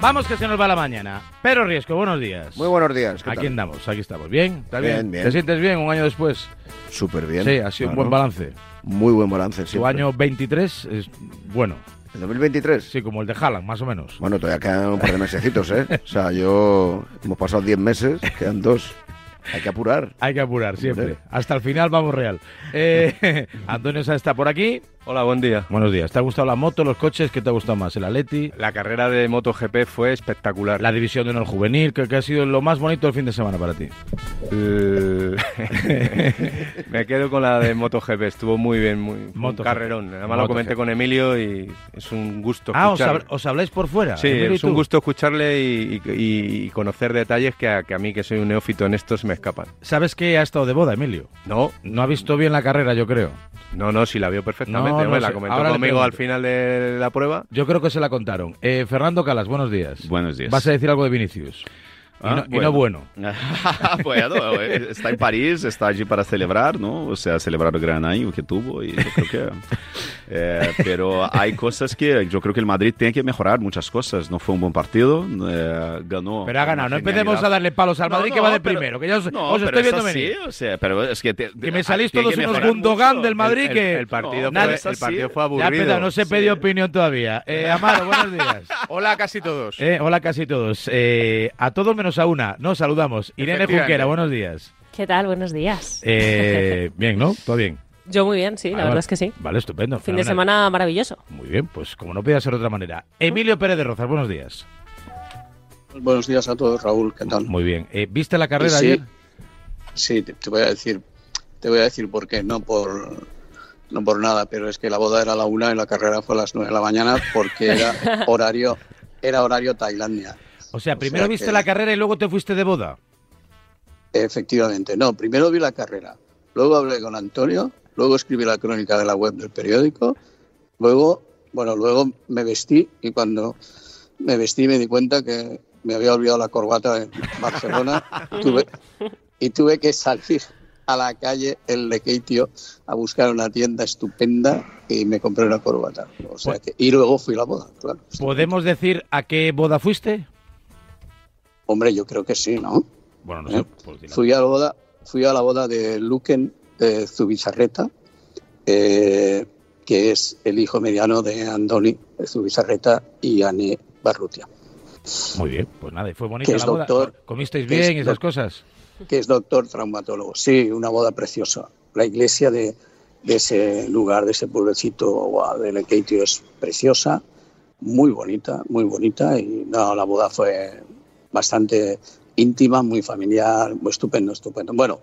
Vamos que se nos va la mañana. Pero Riesco, buenos días. Muy buenos días. ¿qué Aquí tal? andamos, aquí estamos. ¿Bien? ¿Estás bien? Bien, bien. ¿Te sientes bien un año después? Súper bien. Sí, ha sido un buen balance. Muy buen balance. Tu siempre. año 23 es bueno. ¿El 2023? Sí, como el de Haaland, más o menos. Bueno, todavía quedan un par de mesecitos, ¿eh? O sea, yo... Hemos pasado 10 meses, quedan dos. Hay que apurar. Hay que apurar siempre. Hasta el final vamos real. Eh, Antonio Sá está por aquí. Hola, buen día. Buenos días. ¿Te ha gustado la moto, los coches? ¿Qué te ha gustado más? ¿El Atleti? La carrera de MotoGP fue espectacular. La división de honor juvenil, que, que ha sido lo más bonito del fin de semana para ti. El- Me quedo con la de MotoGP, estuvo muy bien, muy un carrerón. Además MotoGP. lo comenté con Emilio y es un gusto Ah, os, escuchar. hab- os habláis por fuera. Sí, es un gusto escucharle y, y- y conocer detalles que a, que a mí, que soy un neófito en esto, se me escapan. ¿Sabes que ha estado de boda, Emilio? No, No ha visto bien la carrera, yo creo. no, no, sí la vio perfectamente. No, no hombre, la sé. comentó Ahora conmigo al final de la prueba. Yo creo que se la contaron. Eh, Fernando Calas, buenos días. Buenos días. Vas a decir algo de Vinicius. Y, Ah, no, y no bueno. bueno, eh, está en París, está allí para celebrar, ¿no? O sea, celebrar el gran año que tuvo y yo creo que... eh, pero hay cosas que yo creo que el Madrid tiene que mejorar muchas cosas. No fue un buen partido, eh, ganó... Pero ha ganado. No empecemos a darle palos al No, Madrid que no, va de pero- primero. Que ya os, No, os estoy es viendo así, venir. o sea, pero es que... te- Que me salís todos que unos Gundogan mucho. del Madrid El- que... el, partido fue, es el así. partido fue Ya, aburrido. peda, no se sí. pedido opinión todavía. Eh, Amaro, buenos días. Hola a casi todos. Eh, hola casi todos. Eh, a todos menos a una. Nos saludamos. Irene. Junquera, buenos días. ¿Qué tal? Buenos días. Eh, bien, ¿no? ¿Todo bien? Yo muy bien, sí, la Vale, verdad vale. es que sí. Vale, estupendo. Fin de semana maravilloso. Muy bien, pues como no podía ser de otra manera. Emilio Pérez de Rozas, buenos días. Buenos días a todos, Raúl, ¿qué tal? Muy bien. Eh, ¿Viste la carrera Sí. ayer? Sí, te, te voy a decir, te voy a decir por qué, no por no por nada, pero es que la boda era a la una y la carrera fue a las nueve de la mañana porque era horario, era horario Tailandia. O sea, O primero sea viste que- la carrera y luego te fuiste de boda. Efectivamente, no, primero vi la carrera, luego hablé con Antonio, luego escribí la crónica de la web del periódico, luego, bueno, luego me vestí y cuando me vestí me di cuenta que me había olvidado la corbata en Barcelona tuve- y tuve que salir a la calle el Lekeitio a buscar una tienda estupenda y me compré una corbata. O sea Pues- que, y luego fui a la boda, claro. ¿Podemos decir a qué boda fuiste? Hombre, yo creo que sí, ¿no? Bueno, no ¿Eh? sé. pues. Fui a la boda, fui a la boda de Luquen Zubizarreta, eh, que es el hijo mediano de Andoni Zubizarreta y Anne Barrutia, Muy bien, pues nada, y fue bonita Que es la boda. doctor, ¿Comisteis es bien y esas cosas? que es doctor traumatólogo. Sí, una boda preciosa. La iglesia de, de ese lugar, de ese pueblecito guau, de Lekeitio es preciosa, muy bonita, muy bonita. Y no, la boda fue bastante íntima, muy familiar, muy estupendo, estupendo. Bueno,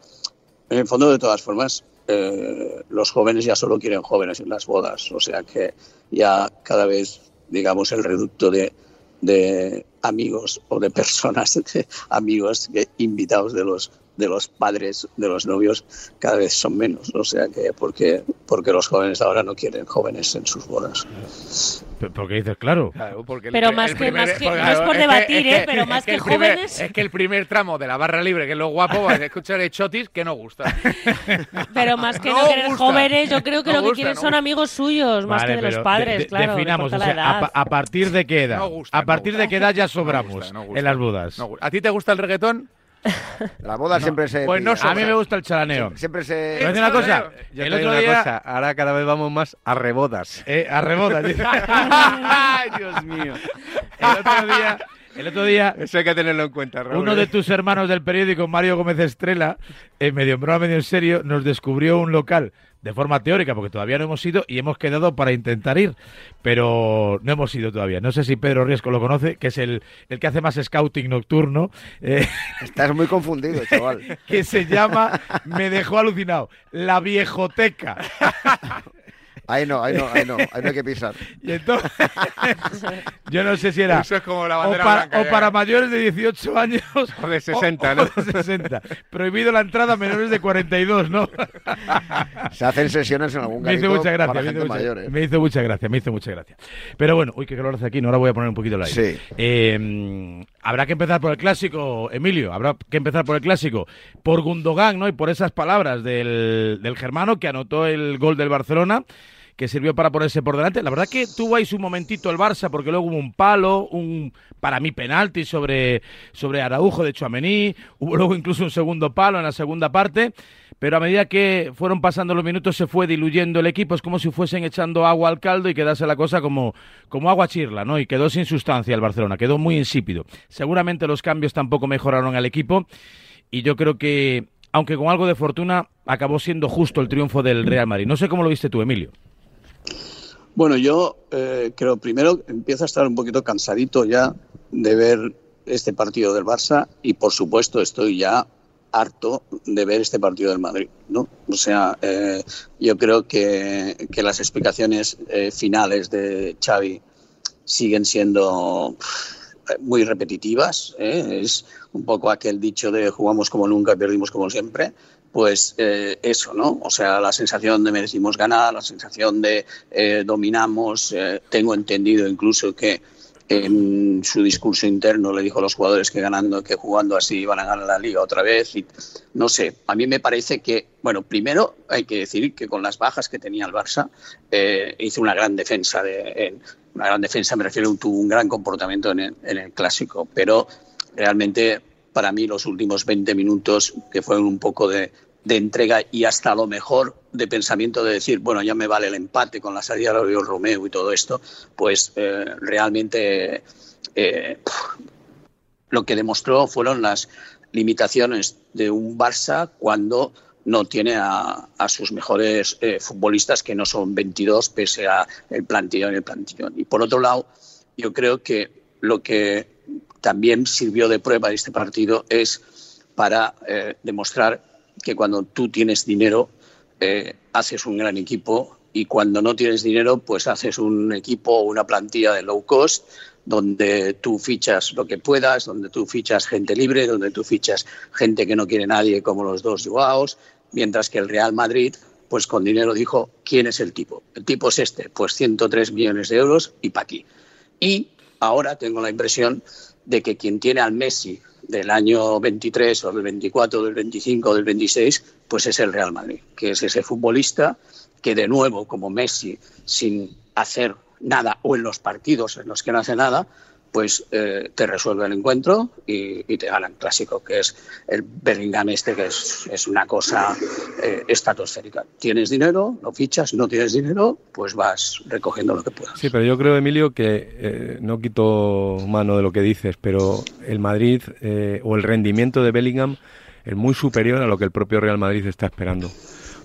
en el fondo, de todas formas, eh, los jóvenes ya solo quieren jóvenes en las bodas, o sea que ya cada vez, digamos, el reducto de, de amigos o de personas, de amigos invitados de los de los padres de los novios cada vez son menos, o sea que porque porque los jóvenes ahora no quieren jóvenes en sus bodas. Porque dices, claro. Claro, porque el Pero pri- más el que- más que- porque, no es por que- debatir, es ¿eh? Pero más es que el primer- jóvenes- es que el primer tramo de la barra libre, que es lo guapo, va a escuchar de chotis que no gusta. Pero más que No no, querer gusta. jóvenes, yo creo que No lo que gusta, quieren no son gusta. amigos suyos, más Vale, que de los padres, de- claro. definamos, o sea, a, a partir de qué edad. No gusta, a no partir de qué edad ya No sobramos gusta, no gusta. en las bodas. No, ¿A ti te gusta el reggaetón? La boda siempre se... pues no a mí me gusta el chalaneo. Siempre se... ¿Te voy a decir una cosa? Yo el te digo otro una día... cosa, ahora cada vez vamos más a rebodas. Eh, a rebotas. dice. Ay, Dios mío. el otro día... El otro día Eso hay que tenerlo en cuenta, Raúl. Uno de tus hermanos del periódico, Mario Gómez Estrella, eh, medio en broma, medio en serio, nos descubrió un local de forma teórica, porque todavía no hemos ido y hemos quedado para intentar ir, pero no hemos ido todavía. No sé si Pedro Riesco lo conoce, que es el, el que hace más scouting nocturno, eh, Estás muy confundido, chaval. que se llama, me dejó alucinado, La Viejoteca. Ahí no, ahí no, ahí no, ahí no hay que pisar. Y entonces, yo no sé si era Eso es como la o, bandera para, blanca. o para mayores de 18 años O de 60, o- ¿no? o de 60. Prohibido la entrada a menores de 42, ¿no? Se hacen sesiones en algún Me hizo garito mucha gracia, para me hizo mucha, mayor, ¿eh? me hizo mucha gracia, me hizo mucha gracia. Pero bueno, uy, qué calor hace aquí, no ahora voy a poner un poquito el aire. Sí. Eh, mm, habrá que empezar por el clásico, Emilio, habrá que empezar por el clásico, por Gundogan, ¿no? Y por esas palabras del, del germano que anotó el gol del Barcelona que sirvió para ponerse por delante. La verdad que tuvo ahí su momentito el Barça, porque luego hubo un palo, un para mí penalti sobre, sobre Araujo de Chuamení, hubo luego incluso un segundo palo en la segunda parte, pero a medida que fueron pasando los minutos se fue diluyendo el equipo, es como si fuesen echando agua al caldo y quedase la cosa como, como agua chirla, ¿no? Y quedó sin sustancia el Barcelona, quedó muy insípido. Seguramente los cambios tampoco mejoraron al equipo y yo creo que, aunque con algo de fortuna, acabó siendo justo el triunfo del Real Madrid. No sé cómo lo viste tú, Emilio. Bueno, yo eh, creo primero empiezo a estar un poquito cansadito ya de ver este partido del Barça y por supuesto estoy ya harto de ver este partido del Madrid, ¿no? O sea, eh, yo creo que, que las explicaciones eh, finales de Xavi siguen siendo pff, muy repetitivas. ¿eh? Es un poco aquel dicho de jugamos como nunca perdimos como siempre. Pues eh, eso, ¿no? O sea, la sensación de merecimos ganar, la sensación de eh, dominamos. eh, tengo entendido incluso que en su discurso interno le dijo a los jugadores que ganando, que jugando así iban a ganar la liga otra vez. Y no sé, a mí me parece que, bueno, primero hay que decir que con las bajas que tenía el Barça hizo una gran defensa. De, en- una gran defensa, me refiero, tuvo un gran comportamiento en el clásico, pero realmente para mí los últimos 20 minutos, que fueron un poco de, entrega y hasta lo mejor de pensamiento de decir, bueno, ya me vale el empate con la salida de Oriol Romeo y todo esto, pues eh, realmente eh, lo que demostró fueron las limitaciones de un Barça cuando no tiene a, a sus mejores eh, futbolistas, que no son 22, pese a el plantillón y el plantillón. Y por otro lado, yo creo que lo que también sirvió de prueba este partido es para eh, demostrar que cuando tú tienes dinero, eh, haces un gran equipo y cuando no tienes dinero, pues haces un equipo o una plantilla de low cost donde tú fichas lo que puedas, donde tú fichas gente libre, donde tú fichas gente que no quiere nadie como los dos Joaos, mientras que el Real Madrid, pues con dinero dijo, ¿quién es el tipo? El tipo es este, pues 103 millones de euros y pa' aquí. Y ahora tengo la impresión de que quien tiene al Messi del año 23 o del 24, del 25 o del 26, pues es el Real Madrid, que es ese futbolista que de nuevo, como Messi, sin hacer nada o en los partidos en los que no hace nada, pues eh, te resuelve el encuentro y, y te gana el clásico, que es el Bellingham este, que es, es una cosa eh, estratosférica. Tienes dinero, lo fichas, no tienes dinero, pues vas recogiendo lo que puedas. Sí, pero yo creo, Emilio, que eh, no quito mano de lo que dices, pero el Madrid eh, o el rendimiento de Bellingham es muy superior a lo que el propio Real Madrid está esperando.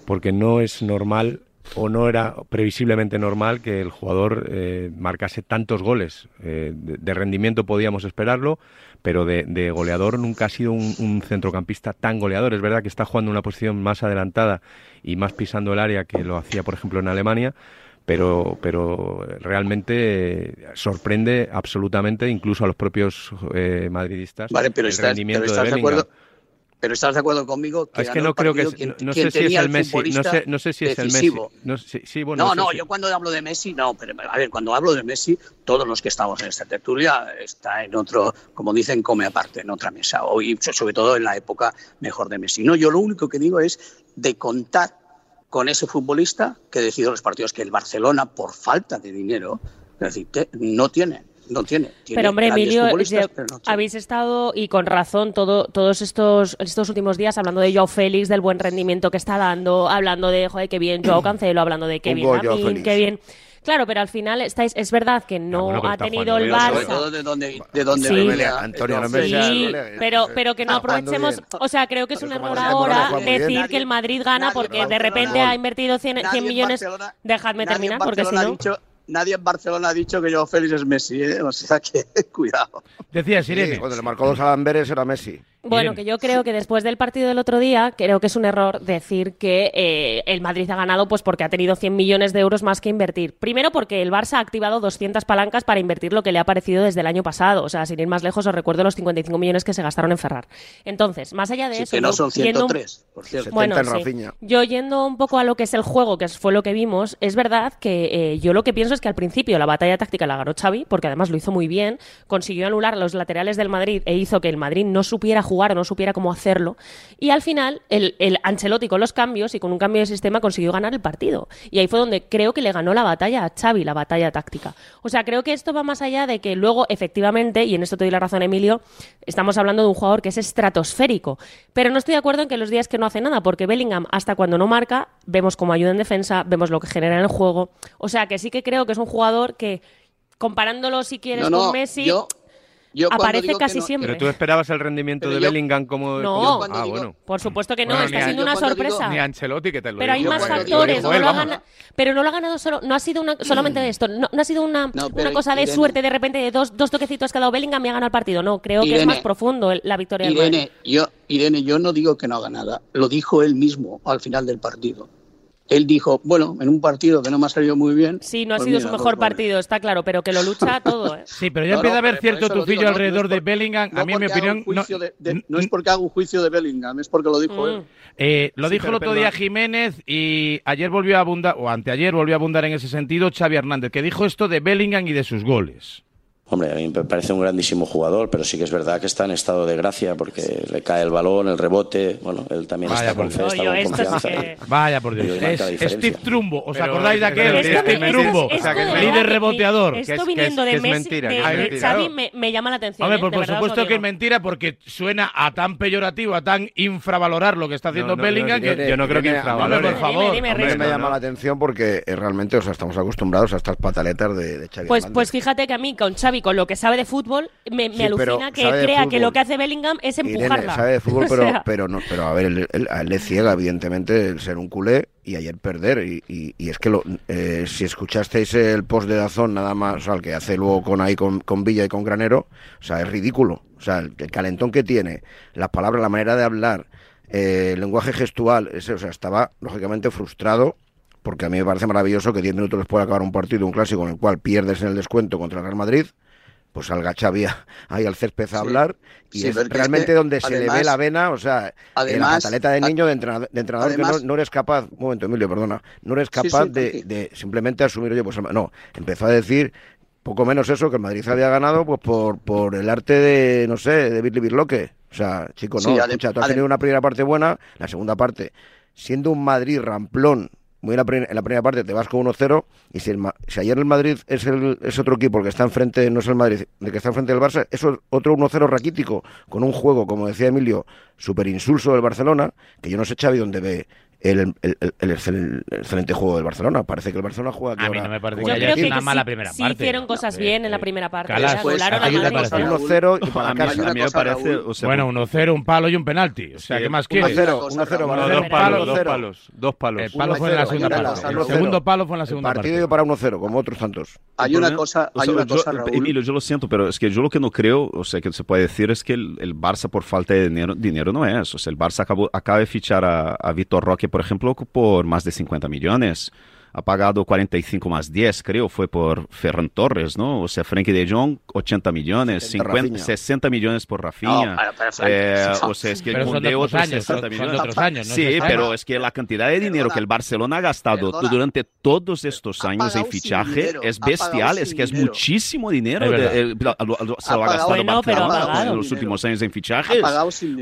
Porque no es normal o no era previsiblemente normal que el jugador eh, marcase tantos goles. Eh, de, de rendimiento podíamos esperarlo, pero de, de goleador nunca ha sido un, un centrocampista tan goleador. Es verdad que está jugando una posición más adelantada y más pisando el área que lo hacía, por ejemplo, en Alemania, pero, pero realmente eh, sorprende absolutamente incluso a los propios eh, madridistas Vale, pero el estás, rendimiento pero estás de acuerdo. Pero estás de acuerdo conmigo que es que no creo que partido es, quien- no, sé si es el Messi, no sé, no sé si es el Messi. No, sé- sí, bueno, No, yo cuando hablo de Messi, no, pero a ver, cuando hablo de Messi, todos los que estamos en esta tertulia está en otro, como dicen, come aparte, en otra mesa, o, y sobre todo en la época mejor de Messi. No, yo lo único que digo es de contar con ese futbolista que decidió los partidos que el Barcelona, por falta de dinero, es decir, te- no tiene, no tiene. Tiene Pero hombre, Emilio, futbolistas, ya pero no tiene. habéis estado, y con razón, todo, todos estos, estos últimos días hablando de Joao Félix, del buen rendimiento que está dando, hablando de, joder, qué bien Joao Cancelo, hablando de qué bien qué bien... Claro, pero al final estáis, es verdad que no bueno, ha tenido el Sobre Barça. todo de donde, de donde Sí. venía Antonio, no Sí, pero, pero que no aprovechemos, o sea, creo que es un error ahora decir que el Madrid gana Nadie porque de repente ha invertido 100, 100 Nadie en millones. Dejadme terminar, porque si no... nadie en Barcelona ha dicho que Joao Félix es Messi, ¿eh? o sea que cuidado. Decía Sí, Sirene. cuando le marcó dos a Lamberes era Messi. Bueno, que yo creo que después del partido del otro día, creo que es un error decir que eh, el Madrid ha ganado pues porque ha tenido 100 millones de euros más que invertir. Primero porque el Barça ha activado 200 palancas para invertir lo que le ha parecido desde el año pasado. O sea, sin ir más lejos, os recuerdo los 55 millones que se gastaron en Ferrar. Entonces, más allá de Sí, eso... que no yo son yendo un- 103, por cierto. 70 Bueno, sí. Yo yendo un poco a lo que es el juego, que fue lo que vimos, es verdad que eh, yo lo que pienso es que al principio la batalla táctica la ganó Xavi, porque además lo hizo muy bien, consiguió anular los laterales del Madrid e hizo que el Madrid no supiera jugar o no supiera cómo hacerlo, y al final el, el Ancelotti con los cambios y con un cambio de sistema consiguió ganar el partido. Y ahí fue donde creo que le ganó la batalla a Xavi, la batalla táctica. O sea, creo que esto va más allá de que luego, efectivamente, y en esto te doy la razón, Emilio, estamos hablando de un jugador que es estratosférico. Pero no estoy de acuerdo en que los días que no hace nada, porque Bellingham, hasta cuando no marca, vemos cómo ayuda en defensa, vemos lo que genera en el juego. O sea, que sí que creo que es un jugador que, comparándolo si quieres No, no, con Messi, yo, yo aparece casi no- siempre. Pero tú esperabas el rendimiento Pero de yo- Bellingham como... No. como- Ah, digo- bueno. por supuesto que no, Bueno, está ni siendo una digo- sorpresa. Ni Ancelotti que te lo Pero hay más factores, no lo gana- pero no lo ha ganado solo, no ha sido una, solamente de esto, no, no ha sido una, una cosa de Irene- suerte de repente de dos, dos toquecitos que ha dado Bellingham y ha ganado el partido, no, creo que es más profundo el- la victoria del Madrid. Irene, yo, Irene, yo no digo que no haga nada, lo dijo él mismo al final del partido. Él dijo, bueno, en un partido que no me ha salido muy bien. Sí, no ha pues sido mira, su mejor partido, está claro, pero que lo lucha todo, ¿eh? Sí, pero ya No, empieza no, a haber cierto tufillo digo, no- no alrededor de Bellingham. No a mí, en mi opinión, no, juicio de- de- n- no es porque haga un juicio de Bellingham, es porque lo dijo él. Mm. Eh, lo Sí, dijo el otro día. Jiménez y ayer volvió a abundar, o anteayer volvió a abundar en ese sentido Xavi Hernández, que dijo esto de Bellingham y de sus goles. Hombre, a mí me parece un grandísimo jugador, pero sí que es verdad que está en estado de gracia porque le cae el balón, el rebote. Bueno, él también Vaya está por con fe, está con sí confianza. que- Vaya por Dios. Es. Steve Trumbo. ¿Os Pero acordáis de es aquel? Esto, Steve es Trumbo. esto O sea, que es líder reboteador. Que Esto es- que viniendo es- de es Messi, de, es de. Xavi, me, me llama la atención. Hombre, ¿eh? pues por supuesto que es mentira porque suena a tan peyorativo, a tan infravalorar lo que está haciendo No, no, Bellingham yo- que yo no creo que. Hombre, por favor. me llama la atención porque eh, realmente, estamos acostumbrados a estas pataletas de, Xavi Pues, pues fíjate que a mí, con Xavi, con lo que sabe de fútbol, me, me Sí, pero alucina que crea que lo que hace Bellingham es Irene empujarla. sabe de fútbol, O pero, sea, pero, no, pero a ver, él, él- a él le ciega, evidentemente, el ser un culé y ayer perder. Y, y- y es que lo, eh, si escuchasteis el post de Dazón, nada más, o sea, el que hace luego con ahí con, con Villa y con Granero, o sea, es ridículo. O sea, el, el calentón que tiene, las palabras, la manera de hablar, eh, el lenguaje gestual, ese, o sea, estaba lógicamente frustrado. Porque a mí me parece maravilloso que 10 minutos después de acabar un partido, un clásico en el cual pierdes en el descuento contra el Real Madrid, pues salga Xavi ahí al césped a Sí. hablar y Sí, es realmente que, donde se le ve además- la vena, o sea, eh, la además- pataleta de niño de entrenador, de entrenador que además- no, no eres capaz, un momento Emilio, perdona, no eres sí, capaz de, simplemente asumir, oye, pues no, empezó a decir poco menos eso, que el Madrid había ganado pues por, por el arte de, no sé, de Birli Birloque. O sea, chico, no, escucha, tú has tenido una primera parte buena, la segunda parte, siendo un Madrid ramplón, muy en la, en la primera parte te vas con 1-0 y si, el si ayer el Madrid es, el, es otro equipo el que está enfrente, no es el Madrid, el que está enfrente del Barça, es otro 1-0 raquítico, con un juego, como decía Emilio, súper insulso del Barcelona, que yo no sé, Xavi, dónde ve el, el- el- el excel- el excelente juego del Barcelona. Parece que el Barcelona juega aquí A mí no me parece que haya creo sido que una sí- mala primera sí parte. hicieron cosas No, bien en la eh, primera parte. Calas, Pues, hay una cosa, ¿no? Raúl. 1-0 y para casa. A mí me parece, Raúl. o sea, Bueno, 1-0, un palo y un penalti. O sea, Sí, ¿qué más uno quieres? cero, Una uno cero, cosa, No, Barcelona, dos palos, dos palos, dos palos. El palo fue en la 1-0, segunda parte. El segundo palo fue en la segunda partido parte. para 1-0, como otros tantos. Hay una cosa, o hay sea, una yo- cosa, Raúl. Emilio, yo lo siento, pero es que yo lo que no creo, o sea, que se puede decir es que el, Barça por falta de dinero, dinero no es. O sea, el Barça acaba de fichar a, a Vitor Roque, por ejemplo, por más de 50 millones. Ha pagado 45 más 10, creo, fue por Ferran Torres, ¿no? O sea, Frankie de Jong, 80 millones, 70 50, Rafinha. 60 millones por Rafinha. No, para- para. Eh, o sea, es que Pero el son de otros otros años, 60 son- son de millones. otros años, no sí, pero es que la cantidad de dinero Perdona. que el Barcelona ha gastado Perdona. durante todos estos años en fichaje dinero, es bestial, es que es dinero. muchísimo dinero. Es de- el- lo- lo- lo- se lo ha gastado Bueno, Barcelona en los últimos años en Ha fichajes.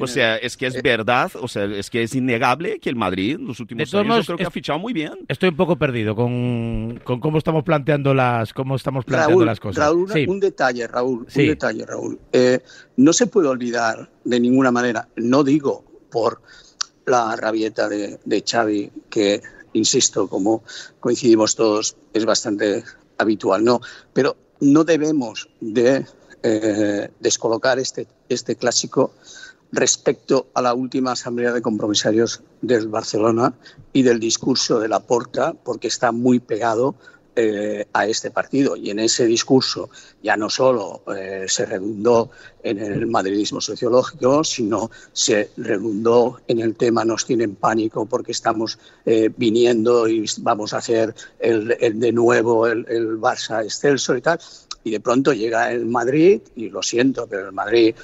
O sea, es que es Eh, verdad, o sea, es que es innegable que el Madrid en los últimos años yo creo que ha fichado muy bien. Estoy un poco perdido con, con cómo estamos planteando las cómo estamos planteando Raúl, las cosas. Raúl, Sí. un detalle, Raúl, Sí. un detalle, Raúl. Eh, no se puede olvidar de ninguna manera, no digo por la rabieta de, de Xavi, que, insisto, como coincidimos todos, es bastante habitual, no, pero no debemos de eh, descolocar este, este clásico respecto a la última asamblea de compromisarios del Barcelona y del discurso de la Porta, porque está muy pegado eh, a este partido. Y en ese discurso ya no solo eh, se redundó en el madridismo sociológico, sino se redundó en el tema nos tienen pánico porque estamos eh, viniendo y vamos a hacer el, de nuevo el, el Barça excelso y tal. Y de pronto llega el Madrid, y lo siento, pero el Madrid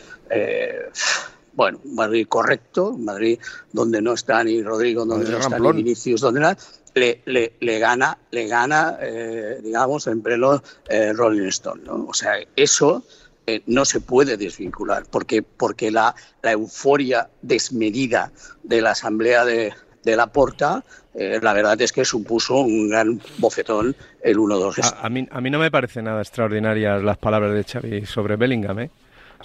bueno, Madrid correcto, Madrid donde no está ni Rodrigo, donde Madrid no está ramplón. ni Vinicius, donde no, le, le, le gana, le gana eh, digamos, en pleno eh, Rolling Stone. ¿no? O sea, eso eh, no se puede desvincular, porque, porque la, la euforia desmedida de la Asamblea de, de la Porta, eh, la verdad es que supuso un gran bofetón el 1-2. A, a mí, a mí no me parece nada extraordinarias las palabras de Xavi sobre Bellingham, ¿eh?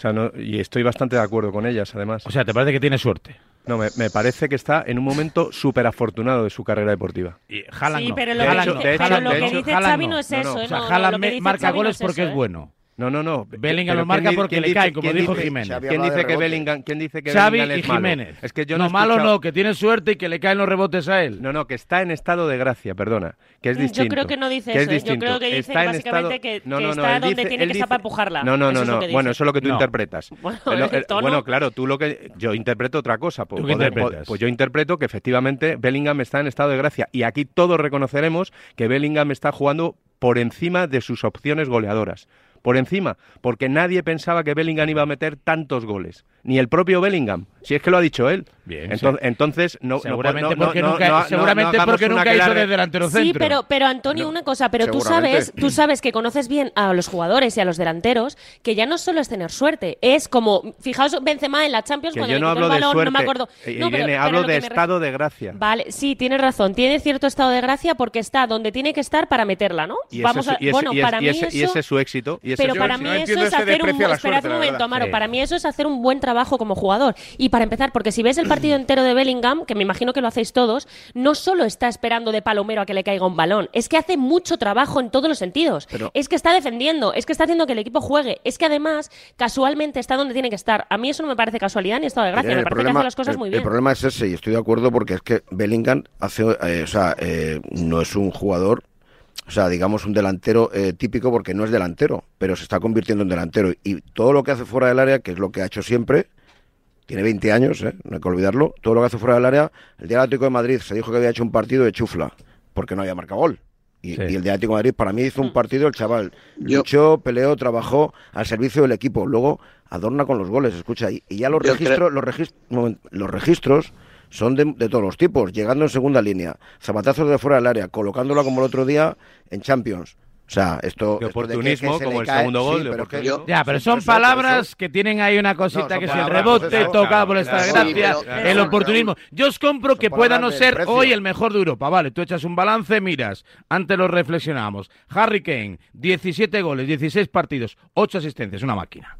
O sea, no, y estoy bastante de acuerdo con ellas, además. O sea, ¿te parece que tiene suerte? No, me, me parece que está en un momento súper afortunado de su carrera deportiva. Y Haaland Sí, no. pero lo De que hecho- dice- de pero Haaland- lo de que hecho, dice Haaland Xavi no es eso, O sea, no, Haaland lo que me- dice marca Xavi no goles es porque eso, es ¿eh? bueno. No, no, no. Bellingham lo marca ¿quién di- porque le dice- cae, como dijo dice- Jiménez. ¿Quién dice que. Bellingham, quién dice que Xavi Bellingham y es malo? Jiménez. Es que yo no, no, malo escuchado- no, que tiene suerte y que le caen los rebotes a él. No, no, que está en estado de gracia, perdona, que es Yo distinto. creo que no dice es eso, ¿eh? Yo distinto. creo que dice Está en básicamente estado- que- no, que no, no, está donde dice- tiene que dice- estar para empujarla. No, no, Eso no, es que. Bueno, eso es lo que tú No. interpretas. Bueno, Pero, el eh, tono- bueno, claro, tú lo que yo interpreto otra cosa. Pues, ¿Tú qué poder- interpretas? pues yo interpreto que efectivamente Bellingham está en estado de gracia y aquí todos reconoceremos que Bellingham está jugando por encima de sus opciones goleadoras. Por encima, porque nadie pensaba que Bellingham iba a meter tantos goles, ni el propio Bellingham, si es que lo ha dicho él. Bien, entonces, sí. entonces no, no- Seguramente no, porque no, nunca, seguramente porque nunca hizo de delantero centro. Sí, pero, pero Antonio, una cosa, pero tú sabes, tú sabes que conoces bien a los jugadores y a los delanteros, que ya no solo es tener suerte, es como, fijaos Benzema en la Champions Que cuando yo le no hablo el de balón, suerte, no me acuerdo. eh, No, pero- Irene, pero hablo de estado de gracia. Vale, sí, tienes razón, tiene cierto estado de gracia porque está donde tiene que estar para meterla, ¿no? Y ese Vamos es a, su- y ese- bueno, y para y mí ese- y ese es su éxito. y ese pero para mí eso es ese hacer un espera un momento. Amaro, para mí eso es hacer un buen trabajo como jugador y para empezar porque si ves el partido entero de Bellingham, que me imagino que lo hacéis todos, no solo está esperando de palomero a que le caiga un balón, es que hace mucho trabajo en todos los sentidos. Pero- es que está defendiendo, es que está haciendo que el equipo juegue, es que además casualmente está donde tiene que estar. A mí eso no me parece casualidad ni estado de gracia, me el parece problema- que hace las cosas el- muy el bien. problema es ese, y estoy de acuerdo porque es que Bellingham hace, eh, o sea, eh, no es un jugador, o sea, digamos un delantero eh, típico porque no es delantero, pero se está convirtiendo en delantero. Y todo lo que hace fuera del área, que es lo que ha hecho siempre, tiene 20 años, eh, no hay que olvidarlo, todo lo que hace fuera del área, el día Atlético de Madrid se dijo que había hecho un partido de chufla, porque no había marcado gol. Y, Sí. y el de Atlético de Madrid para mí hizo un partido el chaval. Yo- Luchó, peleó, trabajó al servicio del equipo. Luego adorna con los goles, escucha. Y, y ya los creo- los, regis- un momento, los registros son de, de todos los tipos. Llegando en segunda línea, zapatazos de fuera del área, colocándola como el otro día en Champions. O sea, esto... De esto que- que oportunismo, se como el cae- segundo gol, sí, de pero que-. Ya, pero son palabras eso. que tienen ahí una cosita que es el rebote, tocado por esta claro, gracia, sí, pero- el oportunismo. Yo os compro que pueda no ser precio. hoy el mejor de Europa. Vale, tú echas un balance, miras, antes lo reflexionamos. Harry Kane, 17 goles, 16 partidos, 8 asistencias, una máquina.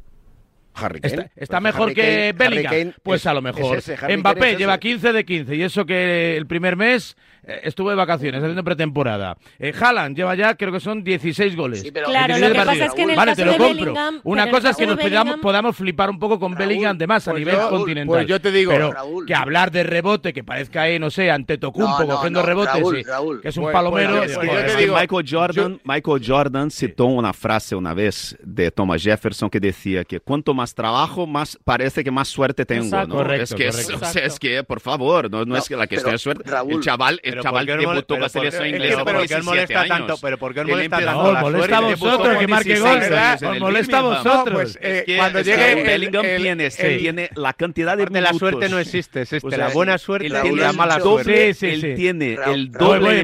Harry Kane. Está, está Pues mejor Harry que Kane- Bellingham. Kane pues es- a lo es mejor. ese, Harry Kane Mbappé es lleva ese. 15 de 15 y eso que el primer mes eh, estuvo de vacaciones, haciendo pretemporada. Eh, Haaland lleva ya, creo que son 16 goles. Sí, pero- Claro, 16 lo que pasa es que en el vale, caso te lo de compro. Bellingham- Una cosa es que nos podamos, podamos flipar un poco con Raúl, Bellingham de más a pues nivel yo- continental. pues yo te digo, pero Raúl. que hablar de rebote, que parezca ahí, no sé, ante Tocumpo No, no, cogiendo no, rebotes, Raúl, y- Raúl. que es un Pues- palomero. pues, pues, joder, yo te Es digo, que Michael Jordan, Michael Jordan citó una frase una vez de Thomas Jefferson que decía que cuanto más trabajo, más parece que más suerte tengo. Exacto. ¿no? Correcto, es que, es, o sea, es que, por favor, no, no, No, es que la que pero, esté suerte. Raúl, el chaval, el Pero chaval ¿por qué os mole- debutó con la pero por- selección inglesa ¿por con qué os 17 molesta años. tanto? Pero ¿por qué molesta tanto molesta a vosotros que marque 16 goles, años ¿verdad? molesta a vosotros. cuando llegue el- Bellingham el- tiene, la cantidad de la suerte no existe, es este, la buena suerte y tiene la el mala doble, suerte. Él tiene el doble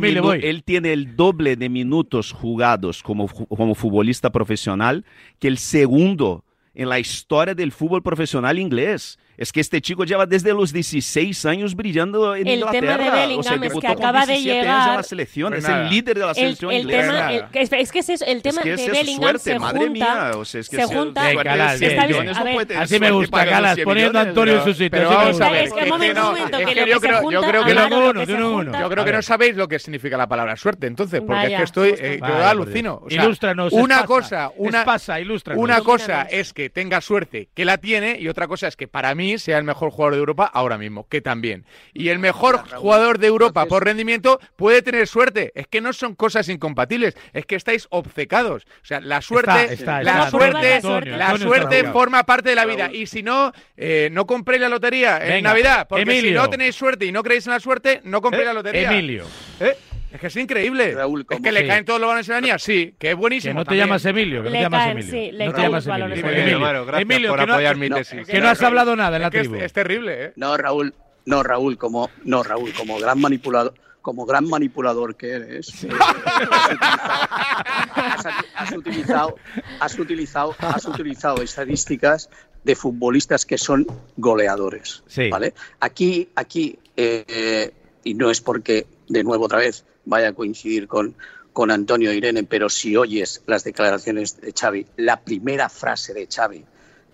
él tiene el doble de minutos jugados como, como futbolista profesional que el segundo en la historia del fútbol profesional inglés. Es que este chico lleva desde los 16 años brillando en El tema de Inglaterra. Bellingham o sea, es que acaba de 17 años en llegar- la selección, Pues es el líder de la El, selección el inglesa. tema, el- es, es que es eso, el tema que es de Bellingham suerte, se madre junta, mía, o sea, es que se junta, Venga, suerte de Calas, 100 bien, millones a no ver. puede tener Así me gusta, Calas, 100 poniendo a Antonio en su sitio. pero vamos a ver, Es es es yo creo- que Yo creo que no sabéis lo que significa la palabra suerte, entonces, porque es que estoy, eh, yo Vaya, alucino. Ilústranos, una cosa, una, ilústranos. una cosa es que tenga suerte, que la tiene, y otra cosa es que para mí mí sea el mejor jugador de Europa ahora mismo, que también. Y el mejor jugador de Europa por rendimiento puede tener suerte. Es que no son cosas incompatibles, es que estáis obcecados. O sea, la suerte, está, la está, suerte, la Antonio suerte forma parte de la vida. Y si no, eh, no compréis la lotería en Venga, Navidad, porque si no tenéis suerte y no creéis en la suerte, no compréis la lotería. Emilio. ¿Eh? Es que es increíble. Raúl, es que le caen todos los balones en la línea, sí, que es buenísimo. Que no te también. llamas Emilio, que no te llamas caen, Emilio. sí, le no te caen llamas los balones Emilio. Emilio, gracias Emilio, por que no, apoyar mi tesis. que no has hablado nada en la Es que es, tribu. es terrible, ¿eh? No, Raúl, no, Raúl, como, no, Raúl, como gran manipulador, como gran manipulador que eres, eh, has, has utilizado, has utilizado, has utilizado estadísticas de futbolistas que son goleadores, Sí. ¿vale? Aquí, aquí, eh, eh, y no es porque de nuevo otra vez vaya a coincidir con con Antonio Irene, pero si oyes las declaraciones de Xavi, la primera frase de Xavi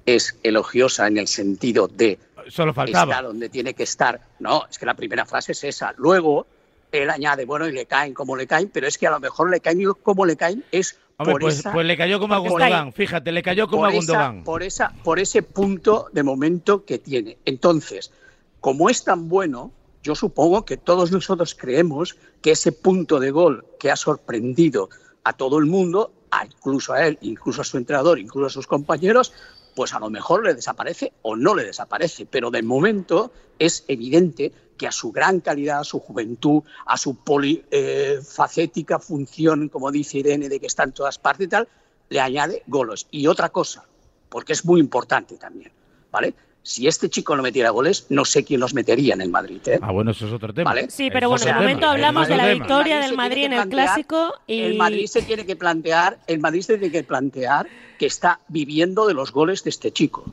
es elogiosa en el sentido de Solo está faltaba. donde tiene que estar. No, es que la primera frase es esa. Luego, él añade, bueno, y le caen como le caen, pero es que a lo mejor le caen y como le caen es Hombre, por pues, esa... pues le cayó como a está. Gundogan. Fíjate, le cayó como a esa- Gundogan. por, esa, por ese punto de momento que tiene. Entonces, como es tan bueno, yo supongo que todos nosotros creemos que ese punto de gol que ha sorprendido a todo el mundo, incluso a él, incluso a su entrenador, incluso a sus compañeros, pues a lo mejor le desaparece o no le desaparece. Pero de momento es evidente que a su gran calidad, a su juventud, a su polifacética función, como dice Irene, de que está en todas partes y tal, le añade goles. Y otra cosa, porque es muy importante también, ¿vale? Si este chico no metiera goles, no sé quién los metería en el Madrid, ¿eh? Ah, bueno, eso es otro tema. Vale. Sí, pero Eso bueno, de momento hablamos de la tema. victoria El del Madrid Madrid en el clásico y El Madrid se tiene que plantear, el Madrid se tiene que plantear que está viviendo de los goles de este chico.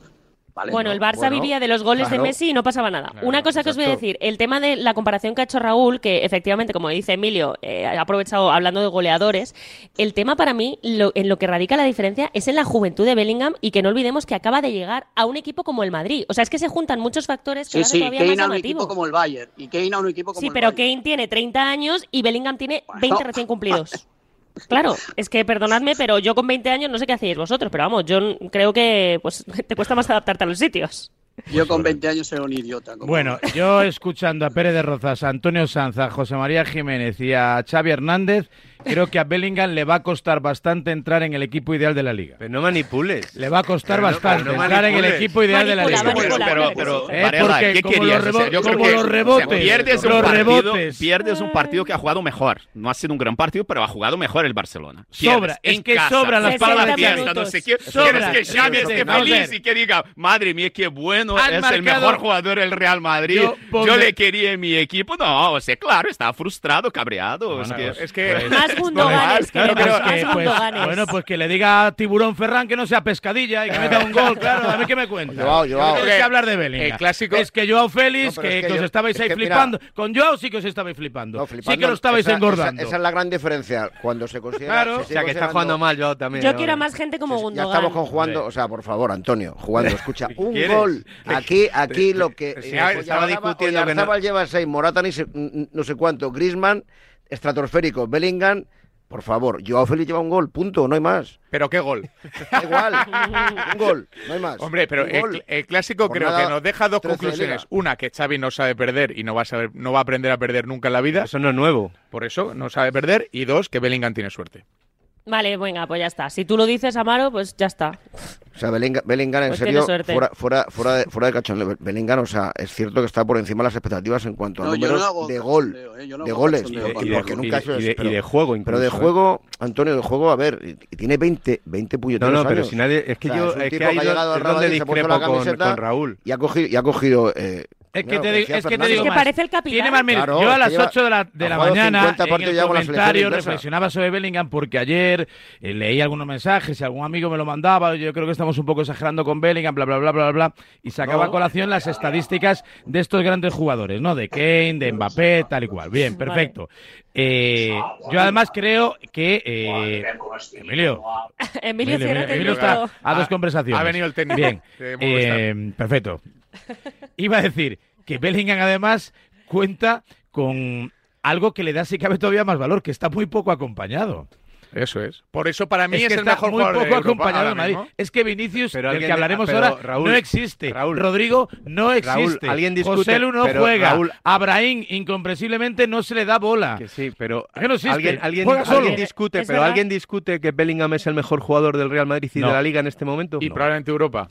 ¿Vale? Bueno, el Barça Bueno, vivía de los goles claro. de Messi y no pasaba nada. Claro, Una cosa que os voy a decir, el tema de la comparación que ha hecho Raúl, que efectivamente, como dice Emilio, eh, ha aprovechado hablando de goleadores, el tema para mí, lo- en lo que radica la diferencia, es en la juventud de Bellingham y que no olvidemos que acaba de llegar a un equipo como el Madrid. O sea, es que se juntan muchos factores que Sí, lo hacen sí, todavía Kane más a un equipo como el Bayern y Kane a un equipo como Sí, el pero Bayern. Kane tiene 30 años y Bellingham tiene Bueno. 20 recién cumplidos. Claro, es que perdonadme, pero yo con 20 años no sé qué hacéis vosotros, pero vamos, yo creo que pues te cuesta más adaptarte a los sitios. Yo con 20 años era un idiota. como- Bueno, yo escuchando a Pérez de Rozas, a Antonio Sanz, a José María Jiménez y a Xavi Hernández, creo que a Bellingham le va a costar bastante entrar en el equipo ideal de la liga. Pero no manipules. Le va a costar Pero no- bastante pero no entrar en el equipo ideal de la Manipula, liga. manipula. pero, que pero, sí. Eh, porque ¿qué como querías? los O sea, yo creo como que, los o sea, rebotes, pierdes, un los partido, rebotes. pierdes un partido que ha jugado mejor. No ha sido un gran partido, pero ha jugado mejor el Barcelona. Sobra, Pierdes es en que casa, sobran las 60 palabras no sé qué. Sobra. Quieres que Xavi esté feliz y que diga, madre mía, qué bueno, Han es el mejor jugador del Real Madrid. Yo le quería en mi equipo. No, o sea, claro, estaba frustrado, cabreado. Bueno, es que, pues- Es que pues- Más Gundoganes, Claro, que, pues, bueno, pues que le diga a Tiburón Ferran que no sea pescadilla y que meta un gol, claro, a ver qué me cuenta. Joao, Joao. Tienes que hablar de Bellingham. El clásico- Es que Joao Félix, No, que, es que que os yo- estabais es ahí que mira- flipando. Con Joao sí que os estabais flipando. No, sí que lo estabais Esa- engordando. Esa, esa es la gran diferencia. Cuando se considera. Claro. se O sigue sea, que está jugando mal yo también. Yo quiero a más gente como Gundogan. Ya estamos con jugando, o sea, por favor, Antonio, jugando, escucha, un quieres? gol. Aquí, aquí lo que. Sí, eh, estaba discutiendo que no- lleva seis, Morata ni se- no sé cuánto, Grisman, estratosférico, Bellingham, por favor, Joao Félix lleva un gol, punto, no hay más. Pero qué gol. Igual, un gol, no hay más. Hombre, pero el, el clásico creo que nos deja dos 13 de conclusiones. Una, que Xavi no sabe perder y no va a saber, no va a aprender a perder nunca en la vida. Eso no es nuevo. Por eso no sabe perder. Y dos, que Bellingham tiene suerte. Vale, venga, pues ya está. Si tú lo dices, Amaro, pues ya está. O sea, Bellingham, Bellingham, en Pues serio, fuera, fuera, fuera, de, fuera de cachondeo. Bellingham, o sea, es cierto que está por encima de las expectativas en cuanto a No, números no hago de gol, ¿eh? Yo no de hago goles, y de- porque y nunca y de- y pero- de juego Pero de incluso, ¿eh? juego, Antonio, de juego, a ver, y, y tiene 20, 20 No, puñeteros no, pero años. si nadie. Es que O sea, yo. es un Es tipo que ha llegado do- al se puesto con, con Raúl. Y ha cogido, y ha cogido eh, Es que Claro, te, digo, es que te digo Es que más. parece el capitán. Tiene más. Claro, Yo a las lleva- 8 de la, de la mañana 50 en el comentario reflexionaba sobre Bellingham porque ayer eh, leí algunos mensajes y algún amigo me lo mandaba. Yo creo que estamos un poco exagerando con Bellingham, bla, bla, bla, bla, bla. Y sacaba a colación las estadísticas de estos grandes jugadores, ¿no? De Kane, de Mbappé, tal y cual. Bien, perfecto. Eh, yo además creo que... eh, Emilio, Emilio, Emilio, Emilio está a dos conversaciones. ha venido el técnico Bien, eh, perfecto. Iba a decir que Bellingham además cuenta con algo que le da si cabe todavía más valor, que está muy poco acompañado. Eso es. Por eso para mí es es, que el está mejor muy de poco acompañado de Madrid. mismo. Es que Vinicius, Pero del que hablaremos pero, ahora, Raúl, no existe. Raúl. Rodrigo no existe. Raúl, alguien discute, José Lu no pero, juega. Raúl- Abraham, incomprensiblemente, no se le da bola. Que sí, pero alguien, alguien, Juega solo. alguien discute, Es pero verdad. alguien discute que Bellingham es el mejor jugador del Real Madrid y No. de la Liga en este momento. Y No. probablemente Europa.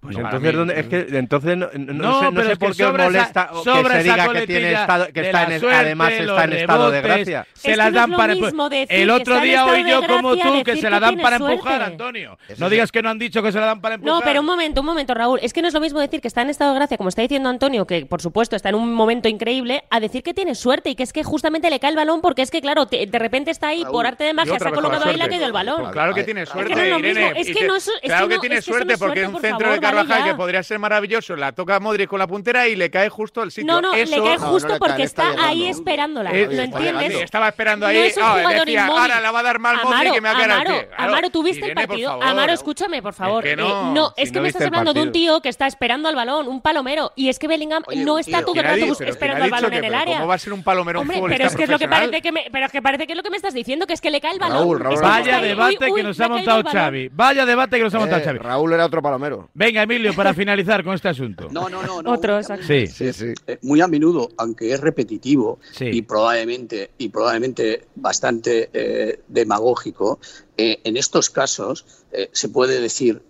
Pues No, entonces, ¿dónde- es que entonces no, no- no No, sé, no por qué os esa- molesta que se diga que tiene estado, que de está la en, suerte, además está en estado de gracia. Se las dan para El otro día oí yo como tú que se la dan para suerte. empujar, Antonio. No digas que no han dicho que se la dan para empujar. No, pero un momento, un momento, Raúl. Es que no es lo mismo decir que está en estado de gracia, como está diciendo Antonio, que por supuesto está en un momento increíble, a decir que tiene suerte y que es que justamente le cae el balón porque es que, claro, te- de repente está ahí, Raúl, por arte de magia, se ha colocado ahí y le ha caído el balón. Claro que tiene es que suerte, no es lo Irene. mismo, es y que te- no es- es que claro que no- tiene suerte porque es un centro de Carvajal que podría ser maravilloso, la toca Modric con la puntera y le cae justo al sitio. No, no, Eso, le cae no, no justo le cae, porque está está ahí esperándola. Eh, ¿Lo entiendes? Estaba esperando ahí, No es un ah, jugador decía, inmóvil. ahora la va a dar mal Modric Amaro, que me va a quedar Amaro. Claro, Amaro, ¿tú viste Irene, el partido? favor. Amaro, escúchame, por favor. que Eh, no, no, si es que no me estás hablando de un tío que está esperando al balón, un palomero. Y es que Bellingham Oye, no está todo el ¿Quién ha rato esperando al balón que- en el área. ¿Cómo va a ser un palomero un Hombre, pero es que es lo que parece que me, pero es que parece que es lo que me estás diciendo, que es que le cae el balón. Raúl, Raúl, Es que está Vaya debate que nos ha montado. Xavi. Vaya debate que nos ha montado Xavi. Raúl era otro palomero. Venga, Emilio, para finalizar con este asunto. No, no, no. no Otro, únicamente- Sí. Sí, sí. eh, muy a menudo, aunque es repetitivo Sí. y probablemente y probablemente bastante eh, demagógico, eh, en estos casos eh, se puede decir,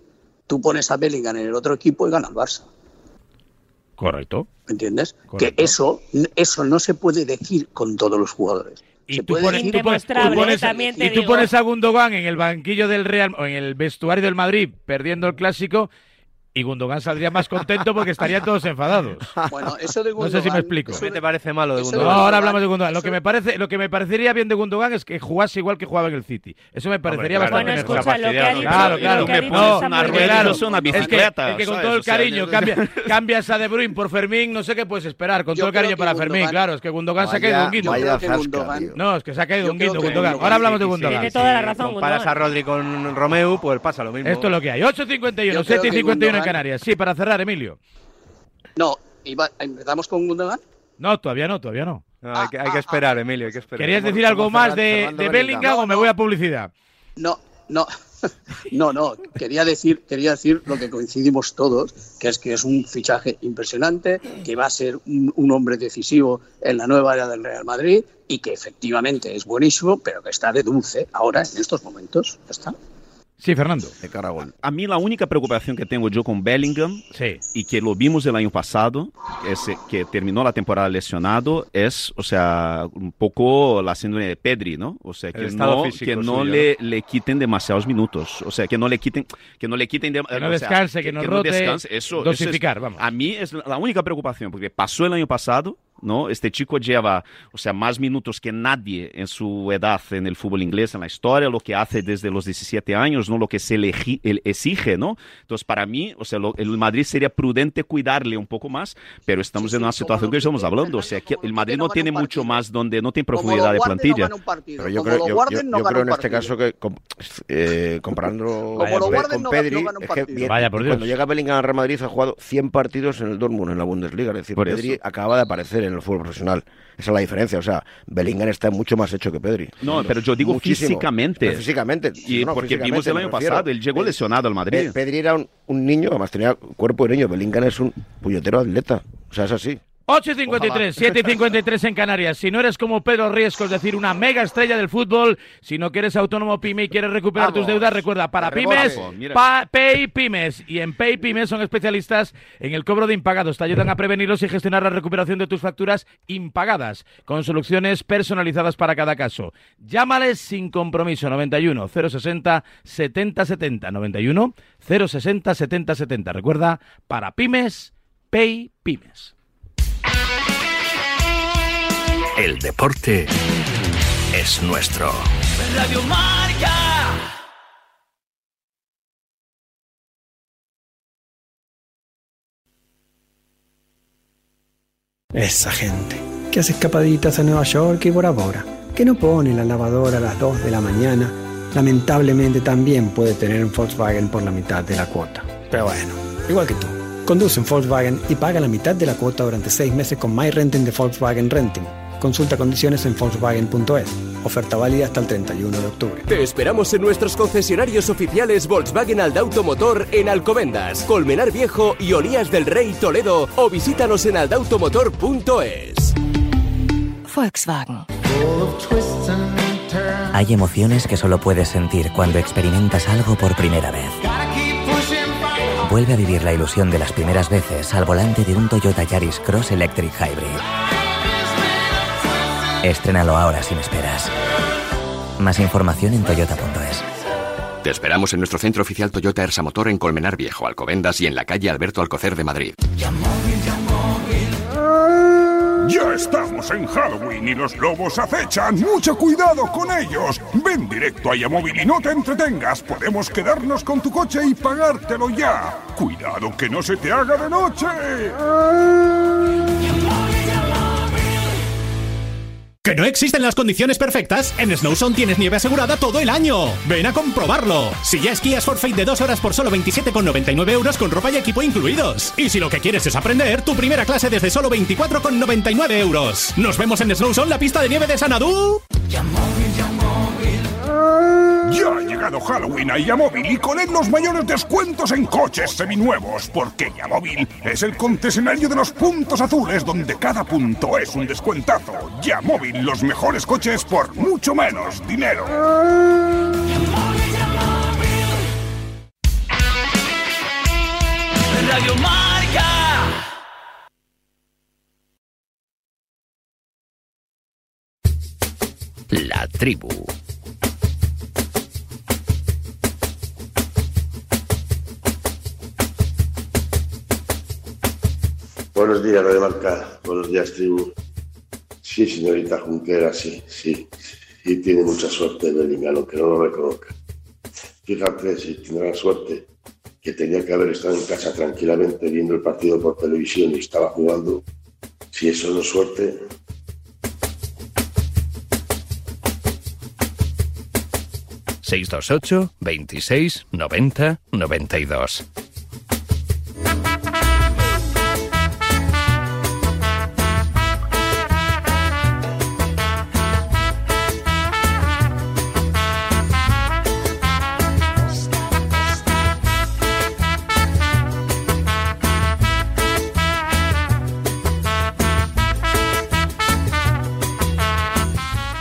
tú pones a Bellingham en el otro equipo y gana el Barça. Correcto. ¿Me entiendes? Correcto. Que eso, eso no se puede decir con todos los jugadores. Y Se tú puede pones, tú pones- tú Indemostrable, pones- y tú pones a Gundogan en el banquillo del Real o en el vestuario del Madrid perdiendo el clásico y Gundogan saldría más contento porque estarían todos enfadados. Bueno, eso de Gundogan, no sé si me explico. Te parece malo de Gundogan? No, ahora hablamos de Gundogan. Lo que me parece, lo que me parecería bien de Gundogan es que jugase igual que jugaba en el City. Eso me parecería Hombre, bastante bueno, escucha, lo que claro, claro, es que, con todo el cariño cambia, cambias De Bruyne por Fermín, no sé qué puedes esperar. Con todo el cariño para Fermín, claro, es que Gundogan se ha caído un guindo. No, es que se ha caído un guindo Gundogan. Ahora hablamos de Gundogan. Tiene toda la razón. A Rodri con Romeu, pues pasa lo mismo. Esto es lo que hay. 8.51, 7.51 Canarias. Sí, para cerrar, Emilio. No, iba, ¿empezamos con Gundogan? No, todavía no, todavía no. no ah, hay, que, hay que, esperar, ah, Emilio, hay que esperar. ¿Querías decir algo más de, de Bellingham no, o me voy a publicidad? No, no. No, no, quería decir, quería decir lo que coincidimos todos, que es que es un fichaje impresionante, que va a ser un, un, hombre decisivo en la nueva era del Real Madrid y que efectivamente es buenísimo, pero que está de dulce ahora en estos momentos. Ya está. Sí, Fernando. De cara a gol. A mí la única preocupación que tengo yo con Bellingham Sí. y que lo vimos el año pasado, ese, que terminó la temporada lesionado, es, o sea, un poco la síndrome de Pedri, ¿no? O sea, que El no, que no suyo, le, le quiten demasiados minutos, o sea, que no le quiten, que no le quiten, de- Que no o sea, descanse, que no rote, descanse. Eso, eso dosificar, es- vamos. A mí es la única preocupación, porque pasó el año pasado, ¿no? Este chico lleva, o sea, más minutos que nadie en su edad en el fútbol inglés, en la historia, lo que hace desde los 17 años, ¿no? Lo que se le exige, ¿no? Entonces, para mí, o sea, lo- el Madrid sería prudente cuidarle un poco más, pero estamos Sí, en una situación que estamos hablando, o sea, que el Madrid no no tiene mucho más donde no tiene profundidad de guarden, no plantilla. partido. Pero yo creo, yo, yo- no yo creo en este caso que com- eh, comparándolo Como lo con guarden, no- Pedri, no es que bien- Vaya, por Dios. cuando llega Bellingham al Real Madrid ha jugado 100 partidos en el Dortmund, en la Bundesliga. Es decir, Por Pedri eso. acaba de aparecer en el fútbol profesional. Esa es la diferencia. O sea, Bellingham está mucho más hecho que Pedri. No, pero yo digo Muchísimo. físicamente. Pero físicamente. Y no, porque físicamente vimos el año pasado, él llegó lesionado al Madrid. Pe- Pedri era un, un niño, además tenía cuerpo de niño. Bellingham es un puñetero atleta. O sea, es así. 8 y 53, 7 y 53 en Canarias. Si no eres como Pedro Riesco, es decir, una mega estrella del fútbol, si no quieres autónomo pyme y quieres recuperar tus deudas, recuerda, para pymes, pa- Pay Pymes. Y en Pay Pymes son especialistas en el cobro de impagados. Te ayudan a prevenirlos y gestionar la recuperación de tus facturas impagadas, con soluciones personalizadas para cada caso. Llámales sin compromiso, 91 060 70 70, 91 060 70 70. Recuerda, para pymes, Pay Pymes. El deporte es nuestro. Radio Marca. Esa gente que hace escapaditas a Nueva York y Bora Bora, que no pone la lavadora a las 2 de la mañana, lamentablemente también puede tener un Volkswagen por la mitad de la cuota. Pero bueno, igual que tú. Conduce un Volkswagen y paga la mitad de la cuota durante 6 meses con My Renting de Volkswagen Renting. Consulta condiciones en Volkswagen.es. Oferta válida hasta el 31 de octubre. Te esperamos en nuestros concesionarios oficiales Volkswagen Aldauto Motor en Alcobendas, Colmenar Viejo y Olías del Rey Toledo o visítanos en aldautomotor.es. Volkswagen. Hay emociones que solo puedes sentir cuando experimentas algo por primera vez. Vuelve a vivir la ilusión de las primeras veces al volante de un Toyota Yaris Cross Electric Hybrid. Estrénalo ahora sin esperas. Más información en toyota.es. Te esperamos en nuestro centro oficial Toyota Ersa Motor en Colmenar Viejo, Alcobendas y en la calle Alberto Alcocer de Madrid. Ya estamos en Halloween y los lobos acechan. Mucho cuidado con ellos. Ven directo a Yamóvil y no te entretengas. Podemos quedarnos con tu coche y pagártelo ya. Cuidado que no se te haga de noche. ¿Que no existen las condiciones perfectas? En Snowzone tienes nieve asegurada todo el año. Ven a comprobarlo. Si ya esquías Forfait de dos horas por solo 27,99 euros con ropa y equipo incluidos. Y si lo que quieres es aprender, tu primera clase desde solo 24,99 euros. Nos vemos en Snowzone, la pista de nieve de Sanadú. Ya ha llegado Halloween a Yamóvil y con él los mayores descuentos en coches seminuevos, porque Yamóvil es el concesionario de los puntos azules donde cada punto es un descuentazo. Yamóvil, los mejores coches por mucho menos dinero. Radio Marca. La tribu. Buenos días, Radio Marca. Buenos días, tribu. Sí, señorita Junquera, sí, sí. Y tiene mucha suerte Bellingham, aunque no lo reconozca. Fíjate, si tiene la suerte que tenía que haber estado en casa tranquilamente viendo el partido por televisión y estaba jugando. Si eso no es suerte, 628 26 90 92.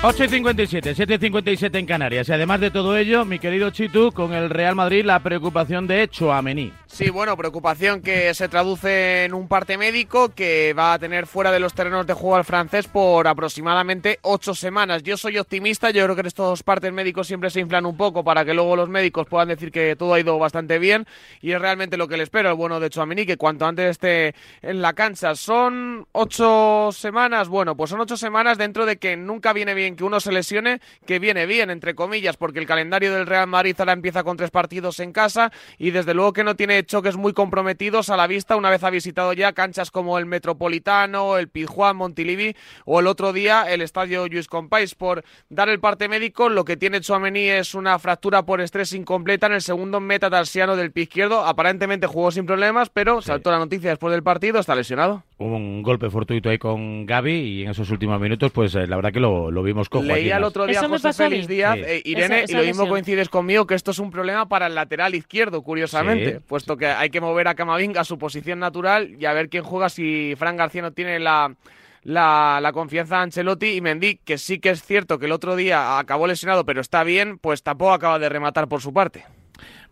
Ocho y 57, 7 y 57 en Canarias. Y además de todo ello, mi querido Chitu, con el Real Madrid, la preocupación de Chouameni. Sí, bueno, preocupación que se traduce en un parte médico que va a tener fuera de los terrenos de juego al francés por aproximadamente ocho semanas. Yo soy optimista, yo creo que estos partes médicos siempre se inflan un poco para que luego los médicos puedan decir que todo ha ido bastante bien y es realmente lo que le espero al bueno de Chouameni, que cuanto antes esté en la cancha. Son ocho semanas, bueno, pues son ocho semanas dentro de que nunca viene bien que uno se lesione, que viene bien, entre comillas, porque el calendario del Real Madrid ahora empieza con tres partidos en casa y desde luego que no tiene choques muy comprometidos a la vista una vez ha visitado ya canchas como el Metropolitano, el Pizjuán, Montilivi o el otro día el estadio Lluís Companys. Por dar el parte médico, lo que tiene Chouameni es una fractura por estrés incompleta en el segundo metatarsiano del pie izquierdo. Aparentemente jugó sin problemas, pero saltó la noticia después del partido, está lesionado. Un golpe fortuito ahí con Gaby y en esos últimos minutos, pues eh, la verdad que lo, lo vimos con Leía el otro día José. Félix Díaz, Sí. eh, Irene, Esa- y lo mismo lesión. coincides conmigo que esto es un problema para el lateral izquierdo, curiosamente, Sí. puesto que hay que mover a Camavinga a su posición natural y a ver quién juega si Fran García no tiene la, la, la confianza de Ancelotti y Mendy, que sí que es cierto que el otro día acabó lesionado, pero está bien, pues tampoco acaba de rematar por su parte.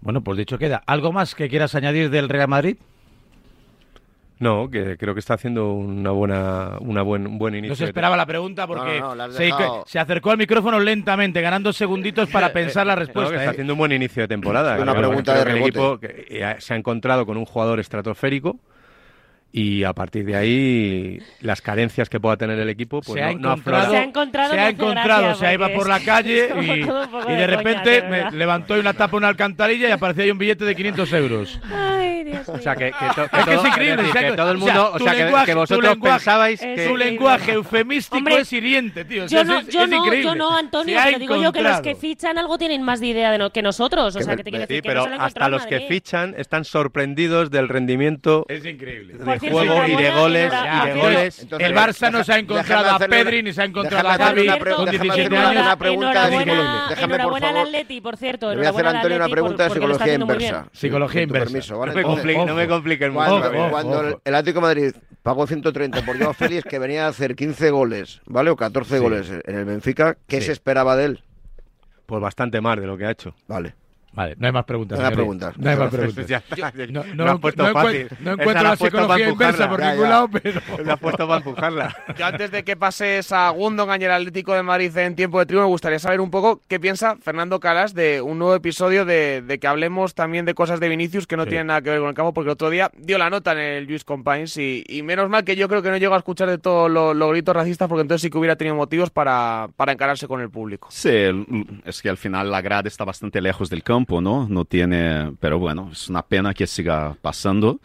Bueno, pues dicho queda. ¿Algo más que quieras añadir del Real Madrid? No, que creo que está haciendo una buena, una buen, un buen inicio. No se esperaba la pregunta porque No, no, no, la has se, acercó al micrófono lentamente, ganando segunditos para pensar la No, respuesta. que está ¿eh? haciendo un buen inicio de temporada. Una pregunta de el equipo que, eh, se ha encontrado con un jugador estratosférico y a partir de ahí las carencias que pueda tener el equipo pues se ha no, no encontrado. Se ha encontrado, se ha encontrado, o sea, iba por la calle y, y de de coña, repente de me levantó una tapa una alcantarilla y aparecía ahí un billete de 500 euros. Ay, O sea, que, que, to- Es que todo- es increíble, decir, que todo el O sea, mundo, o sea, que- lenguaje- que tu vosotros lenguaje- pensabais es que Su lenguaje eufemístico Hombre, es hiriente, tío. O sea, Yo no, es, yo es no, increíble. yo no, Antonio, pero digo yo que los que fichan algo tienen más de idea de no- que nosotros. O sea, que te quiero sí, decir que pero no hasta los que fichan están sorprendidos del rendimiento Es increíble. de juego y de goles y de goles. El Barça no se ha encontrado a Pedri ni se ha encontrado a Gavi con déjame 17 hacerle años. una pregunta. Déjame, por enhorabuena al favor. Atleti, por cierto. Le voy a hacer a Antonio una pregunta de psicología inversa. Psicología inversa. permiso, ¿vale? No me, Entonces, complique- no me ojo. compliquen mucho. Cuando, Ojo, cuando ojo. el- el Atlético de Madrid pagó 130 por Joao Félix, que venía a hacer 15 goles, ¿vale? O 14 Sí. goles en el Benfica, ¿qué Sí. se esperaba de él? Pues bastante más de lo que ha hecho. Vale. Vale, no hay más preguntas. No hay señoría. preguntas. No hay más preguntas. Ya está. No, has puesto no fácil. encuentro, no encuentro la la psicología inversa por Ya, ningún ya. lado, pero... Le has puesto para empujarla. Yo antes de que pases a Gundogan y el Atlético de Madrid en tiempo de trigo, me gustaría saber un poco qué piensa Fernando Calas de un nuevo episodio de, de que hablemos también de cosas de Vinicius que no Sí. tienen nada que ver con el campo, porque el otro día dio la nota en el Luis Compines y, y menos mal que yo creo que no llego a escuchar de todos los gritos racistas, porque entonces sí que hubiera tenido motivos para, para encararse con el público. Sí, es que al final la grada está bastante lejos del campo, ¿no? No tiene, pero bueno, es una pena que siga pasando.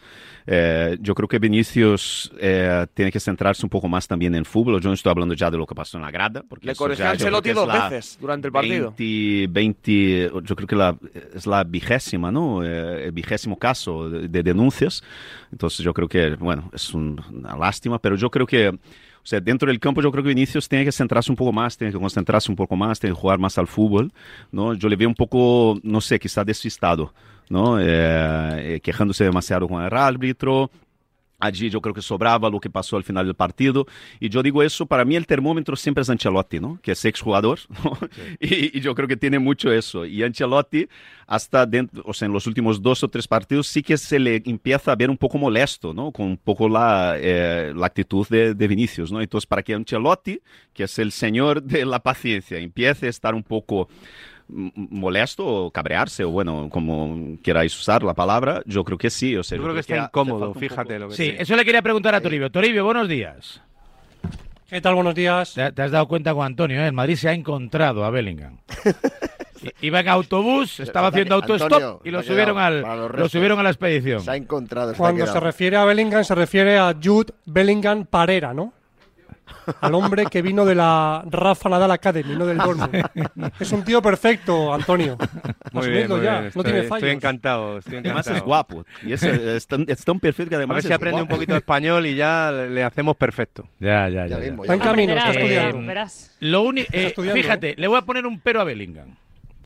Eh, yo creo que Vinicius eh, tiene que centrarse un poco más también en fútbol. Yo no estoy hablando ya de lo que pasó en la grada. Porque Le corrigió Ancelotti dos veces durante el partido. 20, 20, yo creo que la, es la vigésima, ¿no? Eh, el vigésimo caso de, de denuncias. Entonces yo creo que, bueno, es un- una lástima, pero yo creo que, o sea, dentro del campo yo creo que Vinicius tiene que centrarse un poco más, tiene que concentrarse un poco más, tiene que jugar más al fútbol, ¿no? Yo le veo un poco, no sé, quizá despistado, ¿no? Eh, eh, quejándose demasiado con el árbitro, Allí yo creo que sobraba lo que pasó al final del partido. Y yo digo eso, para mí el termómetro siempre es Ancelotti, ¿no? Que es exjugador, ¿no? Y, y yo creo que tiene mucho eso. Y Ancelotti, hasta dentro, o sea, en los últimos dos o tres partidos, sí que se le empieza a ver un poco molesto, ¿no? Con un poco la, eh, la actitud de, de Vinicius, ¿no? Entonces, para que Ancelotti, que es el señor de la paciencia, empiece a estar un poco m- molesto o cabrearse o bueno como queráis usar la palabra yo creo que sí o sea, Yo creo que está incómodo, fíjate lo que Sí, eso le quería preguntar a Toribio. Toribio, buenos días. ¿Qué tal? Buenos días. Te, te has dado cuenta con Antonio, ¿eh? El Madrid se ha encontrado a Bellingham. Iba en autobús, estaba haciendo autostop y lo subieron, al, lo subieron a la expedición. Se ha encontrado. Cuando se refiere a Bellingham, se refiere a Jude Bellingham Parera, ¿no? Al hombre que vino de la Rafa Nadal Academy, no del Dortmund. Es un tío perfecto, Antonio. Muy bien, muy ya, bien. no Estoy, tiene estoy fallos. encantado. Estoy Además encantado. es guapo. Y es, es tan, es tan perfecto que A además ver si es aprende un poquito de español y ya le hacemos perfecto. Ya, ya, ya. Ya ya. mismo, Está en camino, está estudiando. eh. Lo uni- eh, estudiando. fíjate, le voy a poner un pero a Bellingham.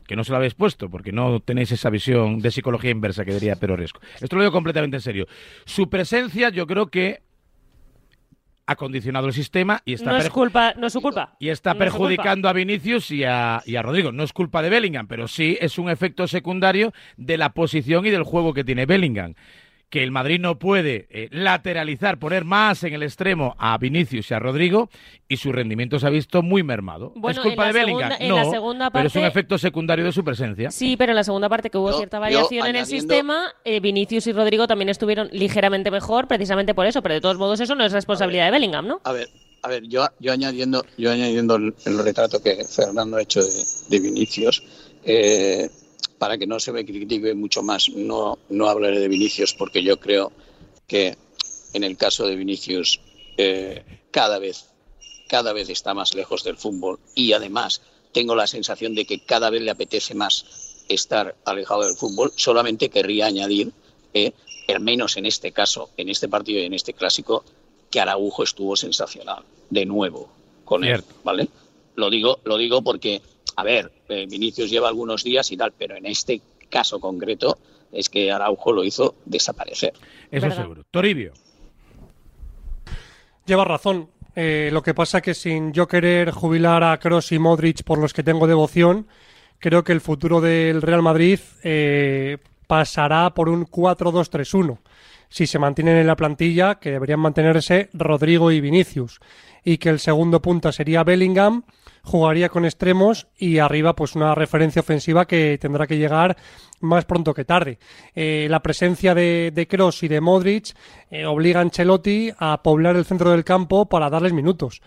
Que no se lo habéis puesto, porque no tenéis esa visión de psicología inversa que diría Pero Resco. Esto lo digo completamente en serio. Su presencia, yo creo que ha condicionado el sistema y está, No es per- culpa, no es su culpa. y está No es perjudicando a Vinicius y a, y a Rodrigo. No es culpa de Bellingham, pero sí es un efecto secundario de la posición y del juego que tiene Bellingham. Que el Madrid no puede eh, lateralizar, poner más en el extremo a Vinicius y a Rodrigo y su rendimiento se ha visto muy mermado. Bueno, ¿Es culpa de Bellingham? segunda- en no, la segunda pero es un efecto secundario de su presencia. Sí, pero en la segunda parte que hubo Yo- cierta yo variación en el sistema, eh, Vinicius y Rodrigo también estuvieron ligeramente mejor, precisamente por eso. Pero de todos modos, eso no es responsabilidad de Bellingham, ¿no? A ver, a ver, yo, yo añadiendo, yo añadiendo el, el retrato que Fernando ha hecho de, de Vinicius, eh, para que no se me critique mucho más, no, no hablaré de Vinicius porque yo creo que en el caso de Vinicius eh, cada vez, cada vez está más lejos del fútbol y además tengo la sensación de que cada vez le apetece más estar alejado del fútbol. Solamente querría añadir, eh, al menos en este caso, en este partido y en este clásico, que Araujo estuvo sensacional, de nuevo, con él. ¿vale? Lo digo, lo digo porque, a ver, eh, Vinicius lleva algunos días y tal, pero en este caso concreto es que Araujo lo hizo desaparecer. Eso Verdad. seguro. Toribio. Lleva razón. Eh, lo que pasa que sin yo querer jubilar a Kroos y Modric por los que tengo devoción, creo que el futuro del Real Madrid eh, pasará por un 4-2-3-1. Si se mantienen en la plantilla, que deberían mantenerse Rodrigo y Vinicius. Y que el segundo punta sería Bellingham, jugaría con extremos y arriba pues una referencia ofensiva que tendrá que llegar más pronto que tarde. Eh, la presencia de, de Kroos y de Modric eh, obliga a Ancelotti a poblar el centro del campo para darles minutos.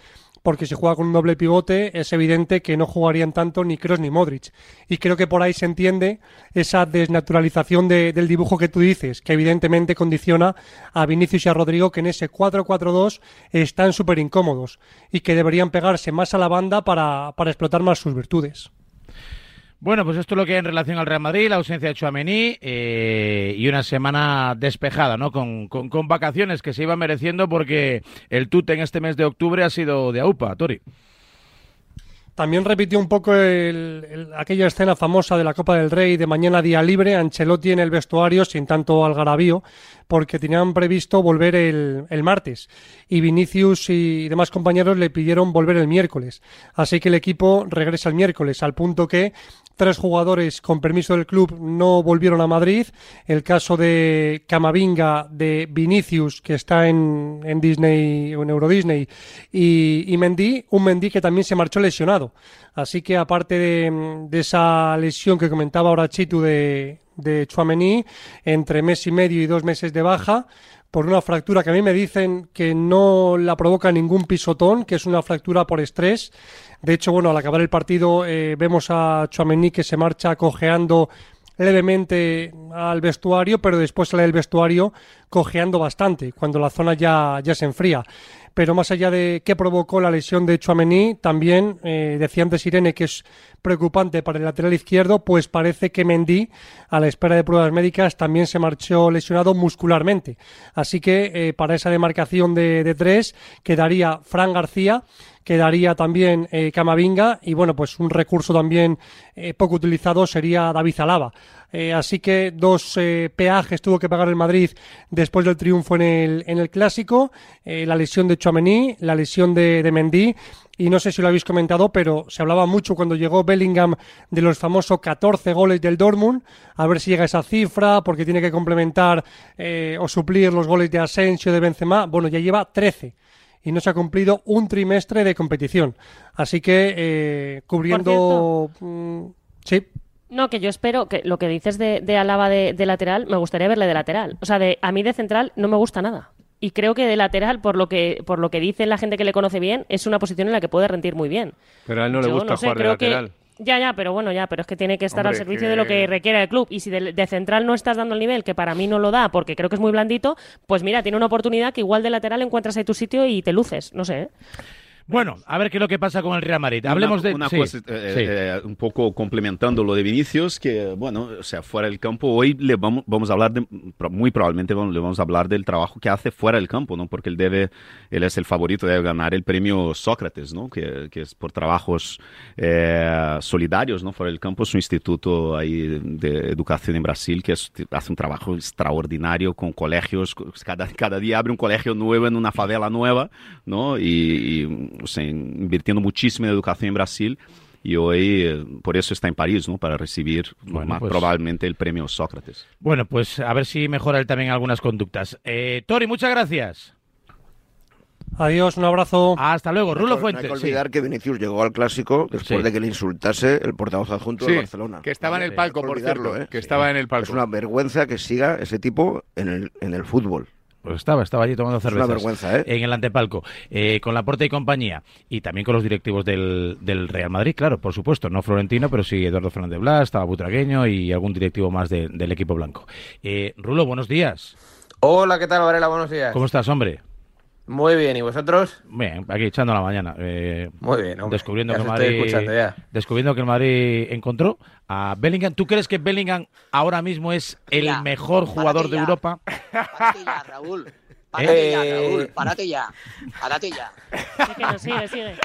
Porque si juega con un doble pivote es evidente que no jugarían tanto ni Kroos ni Modric. Y creo que por ahí se entiende esa desnaturalización de- del dibujo que tú dices, que evidentemente condiciona a Vinicius y a Rodrigo que en ese 4-4-2 están súper incómodos y que deberían pegarse más a la banda para, para explotar más sus virtudes. Bueno, pues esto es lo que hay en relación al Real Madrid, la ausencia de Chouameni eh, y una semana despejada, ¿no? Con, con- con vacaciones que se iban mereciendo porque el tut en este mes de octubre ha sido de AUPA, Tori. También repitió un poco el- el- aquella escena famosa de la Copa del Rey de mañana día libre, Ancelotti en el vestuario sin tanto algarabío, porque tenían previsto volver el, el martes y Vinicius y demás compañeros le pidieron volver el miércoles. Así que el equipo regresa el miércoles, al punto que tres jugadores con permiso del club no volvieron a Madrid. El caso de Camavinga, de Vinicius, que está en, en Disney o en Euro Disney, y, y Mendy, un Mendy que también se marchó lesionado. Así que aparte de, esa lesión que comentaba ahora Chitu de, de Chouameni, entre mes y medio y dos meses de baja, por una fractura que a mí me dicen que no la provoca ningún pisotón, que es una fractura por estrés. De hecho, bueno, al acabar el partido eh, vemos a Chouameni que se marcha cojeando levemente al vestuario, pero después sale del vestuario cojeando bastante, cuando la zona ya, ya se enfría. Pero más allá de qué provocó la lesión de Chouameni, también eh, decía antes Irene que es preocupante para el lateral izquierdo, pues parece que Mendy, a la espera de pruebas médicas, también se marchó lesionado muscularmente. Así que eh, para esa demarcación de, tres quedaría Fran García, quedaría también eh, Camavinga y bueno, pues un recurso también poco utilizado sería David Alaba. Eh, así que dos eh, peajes tuvo que pagar el Madrid después del triunfo en el, en el Clásico, eh, la lesión de Chouameni, la lesión de, de Mendy y no sé si lo habéis comentado, pero se hablaba mucho cuando llegó Bellingham de los famosos 14 goles del Dortmund, a ver si llega a esa cifra, porque tiene que complementar eh, o suplir los goles de Asensio, de Benzema. Bueno, ya lleva 13 y no se ha cumplido un trimestre de competición. Así que eh, cubriendo... mm, sí. No, que yo espero que lo que dices de, de Alaba de, de lateral, me gustaría verle de lateral. O sea, de, a mí de central no me gusta nada. Y creo que de lateral, por lo que, por lo que dice la gente que le conoce bien, es una posición en la que puede rendir muy bien. Pero a él no le gusta no sé, jugar de que- lateral. Ya, ya, pero bueno, ya, pero es que tiene que estar Hombre, al servicio que- de lo que requiere el club. Y si de, de central no estás dando el nivel, que para mí no lo da, porque creo que es muy blandito, pues mira, tiene una oportunidad que igual de lateral encuentras ahí tu sitio y te luces. No sé, ¿eh? Bueno, a ver qué es lo que pasa con el Real Madrid. Hablemos una, de... una sí, cosa, eh, sí. eh, un poco complementando lo de Vinicius, que bueno, o sea, fuera del campo, hoy le vamos, vamos a hablar de, muy probablemente vamos- le vamos a hablar del trabajo que hace fuera del campo, ¿no? Porque él debe, él es el favorito de ganar el premio Sócrates, ¿no? Que, que es por trabajos eh, solidarios, ¿no? Fuera del campo es un instituto ahí de educación en Brasil que es- hace un trabajo extraordinario con colegios, cada, cada día abre un colegio nuevo en una favela nueva, ¿no? Y, y, o sea, invirtiendo muchísimo en educación en Brasil. Y hoy, eh, por eso está en París, ¿no? Para recibir Bueno, más pues- probablemente el premio Sócrates. Bueno, pues a ver si mejora él también algunas conductas. Eh, Tori, muchas gracias. Adiós, un abrazo. Hasta luego. Rulo No hay que Fuentes. sí. olvidar que Vinicius llegó al clásico después Sí. de que le insultase el portavoz adjunto Sí, de Barcelona. que estaba en el palco, por cierto, ¿eh? que estaba en el palco. Es una vergüenza que siga ese tipo en el, en el fútbol. Pues estaba, estaba allí tomando una vergüenza, ¿eh? En el antepalco, eh, con la Porta y compañía. Y también con los directivos del, del Real Madrid, claro, por supuesto. No Florentino, pero sí Eduardo Fernández Blas, estaba Butragueño y algún directivo más de- del equipo blanco. Eh, Rulo, buenos días. Hola, ¿qué tal, Varela? Buenos días. ¿Cómo estás, hombre? Muy bien, ¿y vosotros? Bien, aquí echando la mañana. eh, Muy bien, hombre. Descubriendo Ya que el os estoy Madrid, escuchando ya. descubriendo que el Madrid encontró a Bellingham. ¿Tú crees que Bellingham ahora mismo es el Ya, mejor jugador de ya. Europa? Ya, Raúl. Párate ya, Eh, Raúl. Párate ya. Párate ya. Que no, sigue, sigue.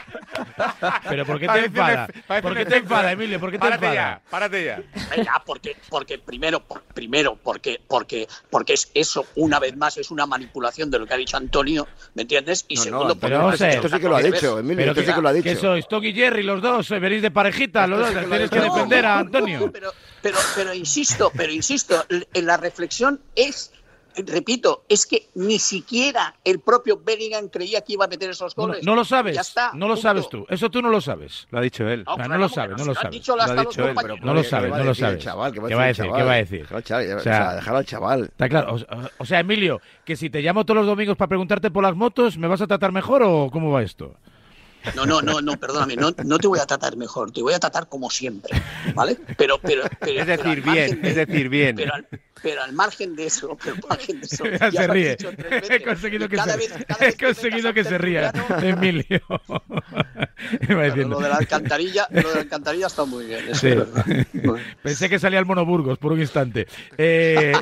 Pero ¿por qué te Parece un enfada? efe- parece ¿Por qué te efecto, enfada, eh. Emilio? ¿Por qué te Párate enfada? ya, párate ya. Venga, porque, porque primero, por- primero, porque, porque, porque es eso, una vez más, es una manipulación de lo que ha dicho Antonio, ¿me entiendes? Y No, no, segundo, pero porque esto sí que lo ha dicho, Emilio, Pero esto que, sí que lo ha dicho. que sois Tom y Jerry los dos, eh, venís de parejita, los dos, sí que que defender a No, Antonio. no, pero, pero, pero insisto, pero insisto, la reflexión es, repito, es que ni siquiera el propio Bellingham creía que iba a meter esos goles. no lo sabes, Ya está, no lo punto. sabes tú, eso tú no lo sabes. Lo ha dicho él. No, claro, lo sabes, no lo sabes. Lo ha dicho él. No lo ¿Qué sabes, no lo sabes. chaval? ¿Qué va a ¿Qué va a decir? ¿Qué va a decir? O sea, déjalo al chaval. Está claro. O sea, Emilio, que si te llamo todos los domingos para preguntarte por las motos, ¿me vas a tratar mejor o cómo va esto? No, no, no, no, perdóname, no, no te voy a tratar mejor, te voy a tratar como siempre, ¿vale? Pero, pero, pero Es decir, bien, de- es decir, bien. Pero al, pero al margen de eso, pero al margen de eso, Ya ya se ríe. tres He veces, conseguido que se, vez- he conseguido que se ría, Emilio. Lo de la alcantarilla, lo de la alcantarilla está muy bien. Sí. es verdad. Pensé que salía el Mono Burgos por un instante. Eh,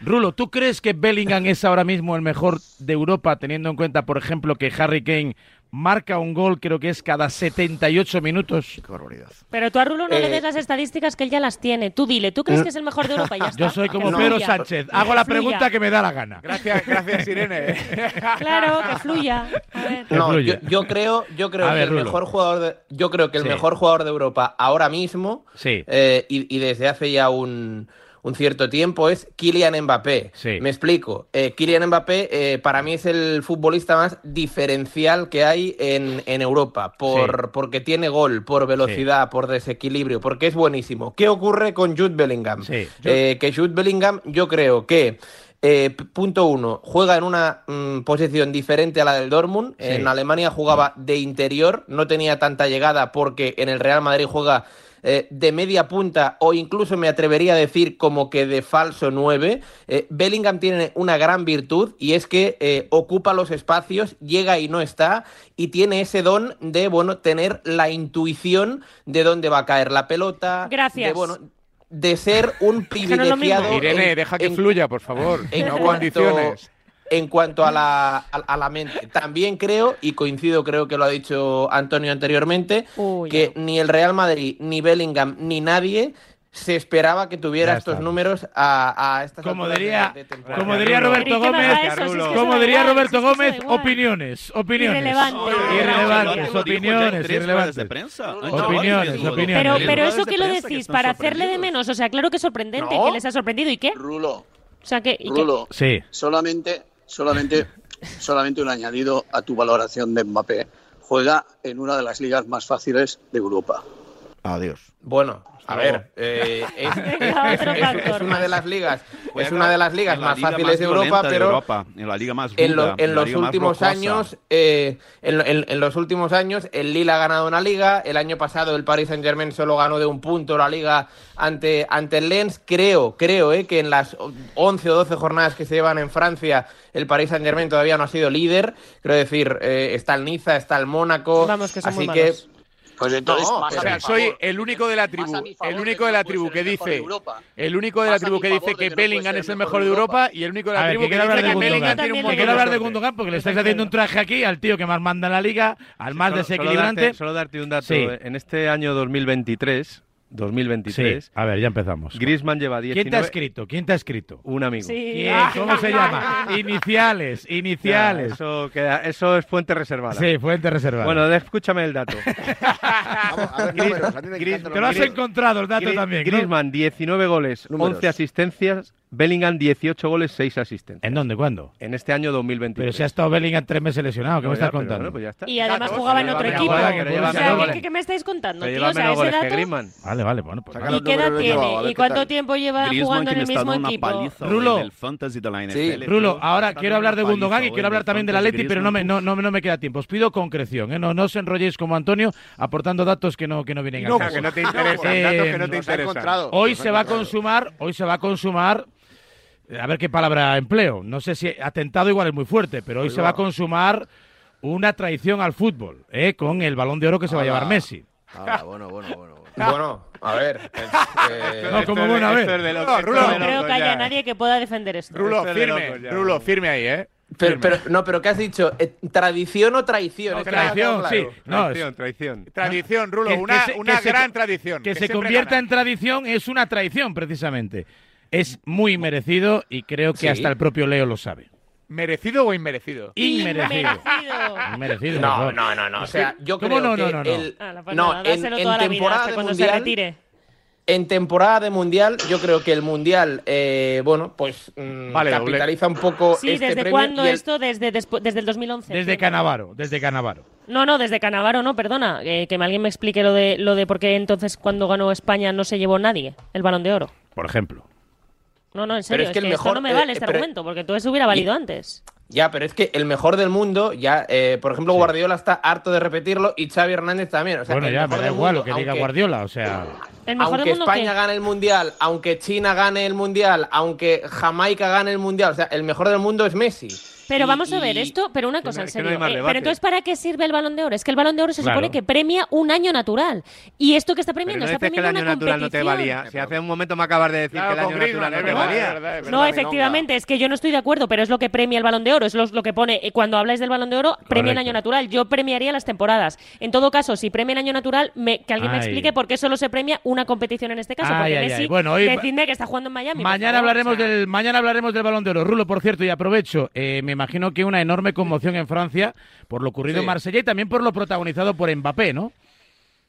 Rulo, ¿tú crees que Bellingham es ahora mismo el mejor de Europa, teniendo en cuenta, por ejemplo, que Harry Kane marca un gol, creo que es cada 78 minutos? Qué barbaridad. Pero tú a Rulo no le Eh, des las estadísticas que él ya las tiene. Tú dile, ¿tú crees que es el mejor de Europa? Y ya está. Yo soy como Que Pedro fluya. Sánchez. Hago la Fluya. pregunta que me da la gana. Gracias, gracias Irene. Claro, que fluya. A ver. No, fluya. yo, yo creo, yo creo A que ver, el Rulo. mejor jugador de, yo creo que el Sí. mejor jugador de Europa ahora mismo Sí. eh, y, y desde hace ya un, un cierto tiempo es Kylian Mbappé. Sí. Me explico. Eh, Kylian Mbappé eh, para mí es el futbolista más diferencial que hay en, en Europa por, porque tiene gol, por velocidad, por desequilibrio, porque es buenísimo. ¿Qué ocurre con Jude Bellingham? Sí. Eh, que Jude Bellingham yo creo que eh, punto uno, juega en una mm, posición diferente a la del Dortmund. Sí. En Alemania jugaba de interior, no tenía tanta llegada porque en el Real Madrid juega eh, de media punta o incluso me atrevería a decir como que de falso 9. Eh, Bellingham tiene una gran virtud y es que eh, ocupa los espacios, llega y no está y tiene ese don de bueno tener la intuición de dónde va a caer la pelota. Gracias. De, bueno, de ser un privilegiado. Irene, en- deja que en- fluya, por favor. en no cuanto, condiciones. En cuanto a la, a, a la mente. También creo, y coincido, creo que lo ha dicho Antonio anteriormente, Uy, que ni el Real Madrid, ni Bellingham, ni nadie se esperaba que tuviera Ya estos estamos. números a, a estas Como de- diría, de temporada. como diría Pero ¿y Roberto qué Gómez, eso? Si es que eso como diría igual, Roberto si es que eso da Gómez, opiniones, opiniones. Irrelevante. Irrelevantes, opiniones, de irrelevantes. prensa. No, Opiniones, no, opiniones. Pero, pero eso de que lo que decís para hacerle de menos. O sea, claro que es sorprendente que les ha sorprendido. ¿Y qué? Rulo, O sea, que, ¿y qué? Rulo, Sí. solamente, solamente, solamente un añadido a tu valoración de Mbappé. Juega en una de las ligas más fáciles de Europa. Adiós. Bueno, a ver, eh, es, una de las ligas, es una de las ligas la más liga fáciles de Europa, de pero Europa, en la liga más en, lo- en la los últimos años eh, en, lo- en- en los últimos años el Lille ha ganado una liga el año pasado el Paris Saint Germain solo ganó de un punto la liga ante, ante el Lens. Creo creo eh, que en las 11 o 12 jornadas que se llevan en Francia el Paris Saint Germain todavía no ha sido líder. Quiero decir eh, está el Niza está el Mónaco Vamos, que son así muy que malos. Pues entonces, No, más O sea, soy favor. el único de la tribu, el único que de la tribu que el mejor de dice, el único de la tribu que dice que Bellingham es el mejor de Europa y el único de la tribu que dice de que Bellingham Gundogan. tiene un montón quiero hablar de. Gundogan porque le estáis haciendo un traje aquí al tío que más manda en la liga, al más desequilibrante. Solo darte, un dato. En este año 2023, 2023, Sí, a ver, ya empezamos. Griezmann lleva 19... ¿Quién te ha escrito? ¿Quién te ha escrito? Un amigo. Sí. ¿Quién? ¿Cómo se llama? Iniciales, Ya, iniciales. eso, queda- eso es fuente reservada. Sí, fuente reservada. Bueno, escúchame el dato. Vamos, a ver, números. A mí me Gris- encantan te lo has números. encontrado el dato también. ¿no? Griezmann, 19 goles, Números. 11 asistencias. Bellingham, 18 goles, 6 asistencias. ¿En dónde? ¿Cuándo? En este año 2023. Pero si ha estado Bellingham tres meses lesionado, ¿qué No, me estás contando? bueno, pues ya está. Y además jugaba en otro equipo. O sea, ¿qué, me estáis contando, tío? O sea, ese dato... Vale, vale, bueno. Pues. ¿Y qué edad tiene? ¿Y cuánto tal. tiempo lleva Griezmann jugando en el mismo equipo? Rulo. en el fantasy de la NFL. Sí. tío. Rulo, ahora quiero hablar de Gundogan y quiero hablar también del Atleti, pero no me, no, no, no me queda tiempo. Os pido concreción, ¿eh? no, no os enrolléis como Antonio aportando datos que no, que no vienen a caso. que no te interesan, Eh, datos que no te ha interesan. Hoy se va a consumar, hoy se va a consumar, eh, a ver qué palabra empleo. No sé si atentado igual es muy fuerte, pero hoy se va a consumar una traición al fútbol, ¿eh? con el balón de oro que se va a llevar Messi. Ah, bueno, bueno, bueno. bueno. bueno a ver eh, No, como bueno, a ver. Esto es de No, creo que haya ya. nadie que pueda defender esto. Rulo, firme, locos ya, Rulo, firme ahí, ¿eh? pero, pero- no pero qué has dicho Eh, tradición o traición No, traición, quedado sí. claro. No, Traición, es- traición. Tradición, Rulo, Que- una, que se- una que se- gran tradición. que se convierta gana. en tradición es una traición, precisamente. Es muy merecido y creo que Sí. hasta el propio Leo lo sabe. ¿Merecido o inmerecido? Inmerecido. Inmerecido. No, no, no, no. O sea, yo ¿Cómo creo no, no, que no, no? el- Ah, pues no, nada, en, vida temporada hasta de cuando se mundial, retire. en temporada de mundial, yo creo que el mundial, eh, bueno, pues mm, Vale, doble. capitaliza un poco Sí, este ¿desde cuándo el- esto? Desde, desde el 2011. Desde. Canavaro, desde Canavaro. No, no, desde Canavaro no, perdona. eh, que me- alguien me explique lo de, lo de por qué entonces cuando ganó España no se llevó nadie el Balón de Oro. Por ejemplo. No, no, en serio, es es que que, el esto mejor, no me eh, vale eh, este pero- argumento, porque todo eso hubiera valido antes. Ya, pero es que el mejor del mundo, ya, eh, por ejemplo, Guardiola está harto de repetirlo y Xavi Hernández también. O sea, bueno, ya, me da igual mundo, lo que diga aunque- Guardiola, o sea... El mejor aunque del mundo España ¿qué? gane el mundial, aunque China gane el mundial, aunque Jamaica gane el mundial, o sea, el mejor del mundo es Messi. Pero Y- vamos a ver esto, pero una cosa, en no serio. eh, pero entonces, ¿para qué sirve el balón de oro? Es que el balón de oro se Claro. supone que premia un año natural. Y esto que está Pero premiando no está dices que el premiando año una natural no te competición. valía. Si hace un momento me acabas de decir Claro, que el año Griezmann, natural no es te verdad, valía. es verdad, es No, efectivamente, es que yo no estoy de acuerdo, pero es lo que premia el balón de oro, es lo, lo que pone, eh, cuando habláis del balón de oro, premia el año natural, yo premiaría las temporadas. En todo caso, si premia el año natural, me- que alguien me explique por qué solo se premia una competición en este caso, Ay, porque ay, Messi, ay. Bueno, hoy- decidme que está jugando en Miami. Mañana hablaremos del mañana hablaremos del Balón de Oro. Rulo, por cierto, y aprovecho, eh, me imagino que una enorme conmoción en Francia por lo ocurrido Sí. en Marsella y también por lo protagonizado por Mbappé, ¿no?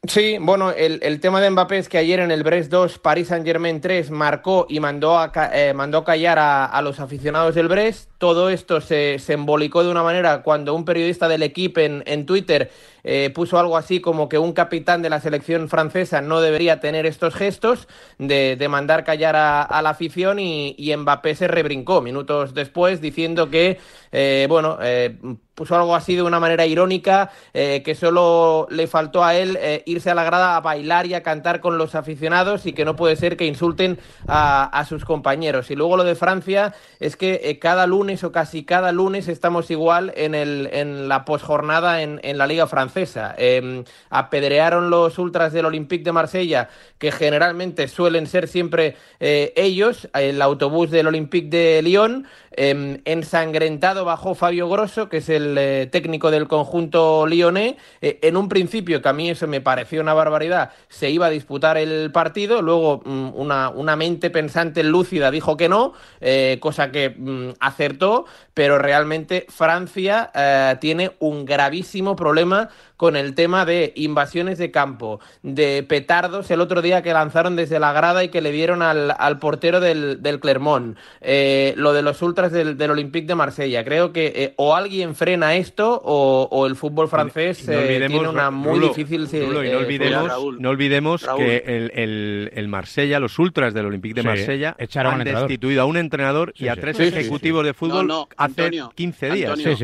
Sí, bueno, el, el tema de Mbappé es que ayer en el Brest 2, Paris Saint Germain 3 marcó y mandó a, eh, mandó callar a, a los aficionados del Brest. Todo esto se, se embolicó de una manera cuando un periodista del equipo en, en Twitter eh, puso algo así como que un capitán de la selección francesa no debería tener estos gestos de, de mandar callar a, la afición y, y Mbappé se rebrincó minutos después diciendo que, eh, bueno, eh, puso algo así de una manera irónica, eh, que solo le faltó a él irse a la grada a bailar y a cantar con los aficionados y que no puede ser que insulten a, sus compañeros. Y luego lo de Francia es que cada lunes o casi cada lunes estamos igual en, el, en la posjornada en, en la Liga Francesa. Eh, apedrearon los ultras del Olympique de Marsella, que generalmente suelen ser siempre eh, ellos, el autobús del Olympique de Lyon. Eh, ensangrentado bajó Fabio Grosso, que es el eh, técnico del conjunto lyonnais. Eh, en un principio, que a mí eso me pareció una barbaridad, se iba a disputar el partido. Luego, mm, una, una mente pensante lúcida dijo que no, eh, cosa que mm, acertó, pero realmente Francia tiene un gravísimo problema con el tema de invasiones de campo, de petardos el otro día que lanzaron desde la grada y que le dieron al, al portero del, del Clermont, eh, lo de los ultras del, del Olympique de Marsella. Creo que eh, o alguien frena esto o, o el fútbol francés No eh, olvidemos, tiene una muy Rulo, difícil eh, Rulo, y no olvidemos, no olvidemos Raúl. que el, el, el Marsella, los ultras del Olympique de Sí, Marsella, echaron han destituido a un entrenador Sí, y a tres Sí, sí, sí. ejecutivos de fútbol No, no, hace Antonio, 15 días. Antonio,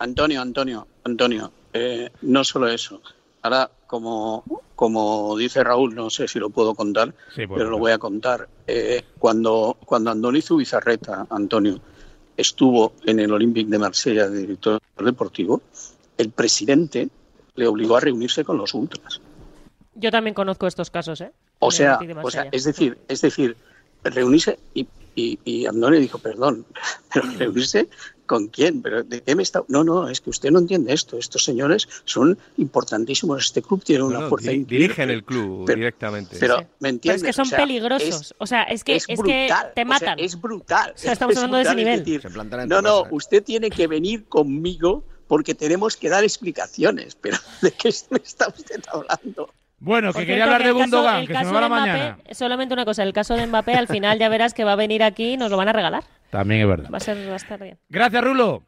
Antonio, Antonio, Antonio, eh, no solo eso. Ahora, como, como dice Raúl, no sé si lo puedo contar, Sí, pero lo voy a contar. Eh, cuando, cuando Andonizo Bizarreta, Antonio, estuvo en el Olympique de Marsella de director deportivo, el presidente le obligó a reunirse con los ultras. Yo también conozco estos casos, ¿eh? O sea, Olympique de o sea, Marsella. es decir, es decir, reunirse y, y, y Andoni dijo, perdón, pero reunirse con quién, pero de qué me está. No, no, es que usted no entiende esto. Estos señores son importantísimos. Este club tiene una No, no, fuerza di- increíble. dirigen el club Pero- directamente. Pero, ¿me Pero entiendes? es que son O sea, peligrosos. o sea, es que, es que brutal, te o sea, matan. es brutal. O sea, estamos Es hablando de ese nivel. decir, no, no, usted tiene que venir conmigo porque tenemos que dar explicaciones. Pero ¿de qué me está usted hablando? Bueno, que quería hablar de el que se me va la de Mbappé, mañana. Solamente una cosa, el caso de Mbappé, al final ya verás que va a venir aquí y nos lo van a regalar. También es verdad. Va a, ser, va a estar bien. Gracias, Rulo.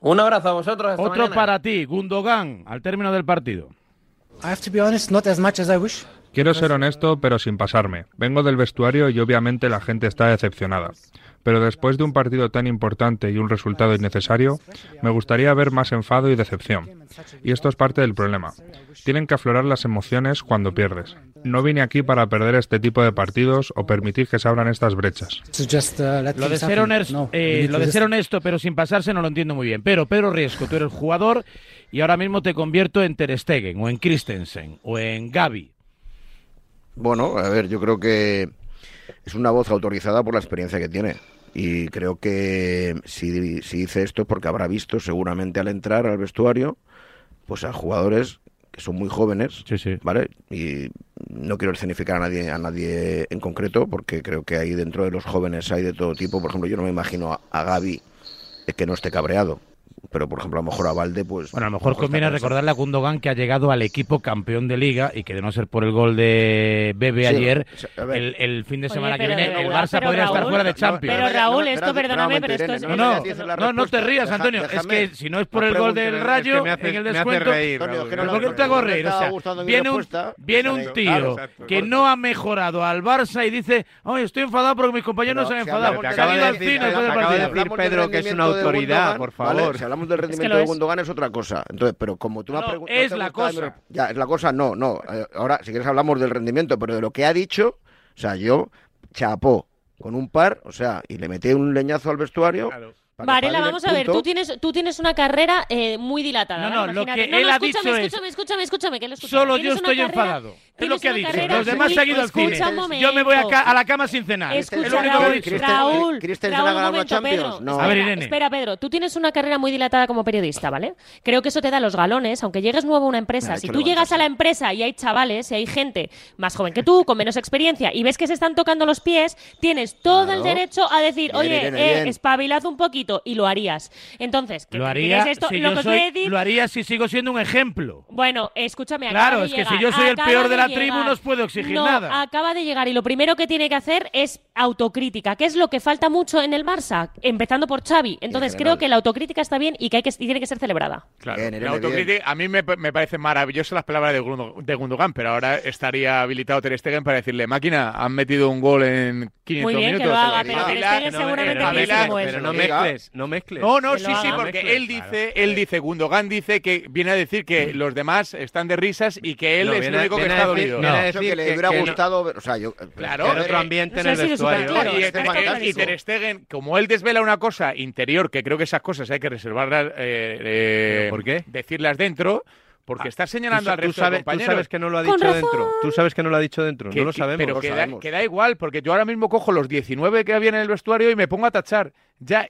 Un abrazo a vosotros. hasta Otro mañana. para ti, Gundogan, al término del partido. I have to be honest, not as much as I wish. Quiero ser honesto, pero sin pasarme. Vengo del vestuario y obviamente la gente está decepcionada. Pero después de un partido tan importante y un resultado innecesario, me gustaría ver más enfado y decepción. Y esto es parte del problema. Tienen que aflorar las emociones cuando pierdes. No vine aquí para perder este tipo de partidos o permitir que se abran estas brechas. Uh, Lo de ser, honesto, eh, lo de ser honesto, pero sin pasarse, no lo entiendo muy bien. Pero, Pedro Riesco, tú eres jugador y ahora mismo te convierto en Ter Stegen, o en Christensen, o en Gaby. Bueno, a ver, yo creo que es una voz autorizada por la experiencia que tiene. Y creo que si, si dice esto es porque habrá visto seguramente al entrar al vestuario, pues a jugadores que son muy jóvenes, ¿vale? Y no quiero escenificar a nadie, a nadie en concreto, porque creo que ahí dentro de los jóvenes hay de todo tipo. Por ejemplo, yo no me imagino a, a Gaby eh, que no esté cabreado pero por ejemplo, a lo mejor a Valde, pues. Bueno, a lo mejor, conviene recordarle a Gundogan que ha llegado al equipo campeón de liga y que de no ser por el gol de Bebe ayer, el, fin de semana que viene, el Barça podría estar fuera de Champions. Pero Raúl, esto, perdóname, pero esto es. No, no, no, no te rías, Antonio. Es que si no es por el gol del Rayo, en el descuento. Viene un, viene un tío que no ha mejorado al Barça y dice, oye, estoy enfadado porque mis compañeros se han enfadado. Se partido. Acaba de decir Pedro que es una autoridad, por favor del rendimiento es que de es otra cosa. Entonces, pero como tú me has preguntado... Es la cosa. Ya, es la cosa, no, no. Eh, ahora, si quieres hablamos del rendimiento, pero de lo que ha dicho, o sea, yo chapó con un par, o sea, y le metí un leñazo al vestuario... Claro. Varela, vamos a ver, tú tienes, tú tienes una carrera eh, muy dilatada. No, no, lo que no, él ha escúchame, dicho escúchame, es... Escúchame, escúchame, escúchame, que él escucha. Solo yo estoy enfadado. Es lo que ha dicho. Los demás se han ido al cine. Yo me voy a, la cama sin cenar. Es lo único Raúl, que Raúl, Christen, Raúl, Raúl momento, Champions. Pedro. No. A ver, Irene. Espera, Pedro. Tú tienes una carrera muy dilatada como periodista, ¿vale? Creo que eso te da los galones, aunque llegues nuevo a una empresa. Si tú llegas a la empresa y hay chavales y hay gente más joven que tú, con menos experiencia, y ves que se están tocando los pies, tienes todo el derecho a decir, oye, eh, bien. Eh, espabilad un poquito, y lo harías. Entonces, lo haría esto? Lo, que soy, lo haría si sigo siendo un ejemplo. Bueno, escúchame. Claro, es que si yo soy el peor de la no no. Acaba de llegar y lo primero que tiene que hacer es autocrítica, que es lo que falta mucho en el Barça, empezando por Xavi. Entonces creo que la autocrítica está bien y que, hay que tiene que ser celebrada. A mí me, parecen maravillosas las palabras de, Gundogan, pero ahora estaría habilitado Ter Stegen para decirle, máquina, han metido un gol en 500 Muy bien, minutos. Que lo haga, pero Ter Stegen seguramente no, piensa Pero no mezcles, no mezcles. No, no, sí, sí, porque él dice, él dice, Gundogan dice que viene a decir que los demás están de risas y que él es el único que está dolido no. Decir que le hubiera gustado, no. o claro, otro ambiente en el vestuario. Y, este Ter Stegen, como él desvela una cosa interior, que creo que esas cosas hay que reservarlas, eh, eh, ¿por qué? Decirlas dentro. Porque ah, está señalando al resto tú sabes, de. Tú sabes que no lo ha dicho dentro. Tú sabes que no lo ha dicho dentro. No lo sabemos. Pero que. Da, igual, porque yo ahora mismo cojo los 19 que había en el vestuario y me pongo a tachar ya,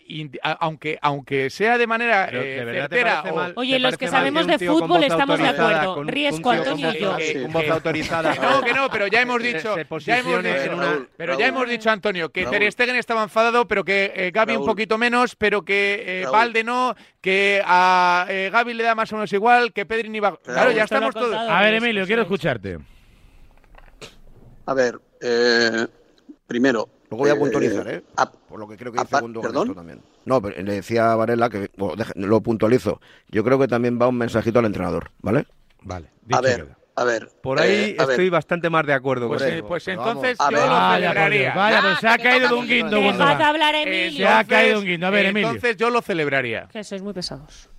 aunque, aunque sea de manera Pero, eh, ¿de certera, o, mal, Oye, los que sabemos de fútbol estamos de acuerdo. Con, Riesco, Antonio y yo. Con voz autorizada. No, que no, pero ya hemos dicho, se, se pero ya hemos dicho Antonio que Raúl. Ter Stegen estaba enfadado, pero que eh, Gaby un poquito menos, pero que eh, Valde no, que a eh, Gaby le da más o menos igual, que Pedri ni va. Claro, ya estamos todos. A ver, Emilio, quiero escucharte. A ver, eh, primero, Luego voy a eh, eh, puntualizar, ¿eh? Por lo que creo que dice Gundogan ¿Perdón? También. No, pero le decía a Varela que lo puntualizo. Yo creo que también va un mensajito al entrenador, ¿vale? Vale. A ver, a ver. Por ahí eh, estoy bastante más de acuerdo pues, eh, Pues entonces yo lo celebraría. Vaya, pues se ha caído de un guindo, Vas a hablar, Emilio. se ha caído un guindo. A ver, entonces, Emilio. Entonces yo lo celebraría. Que sois muy pesados.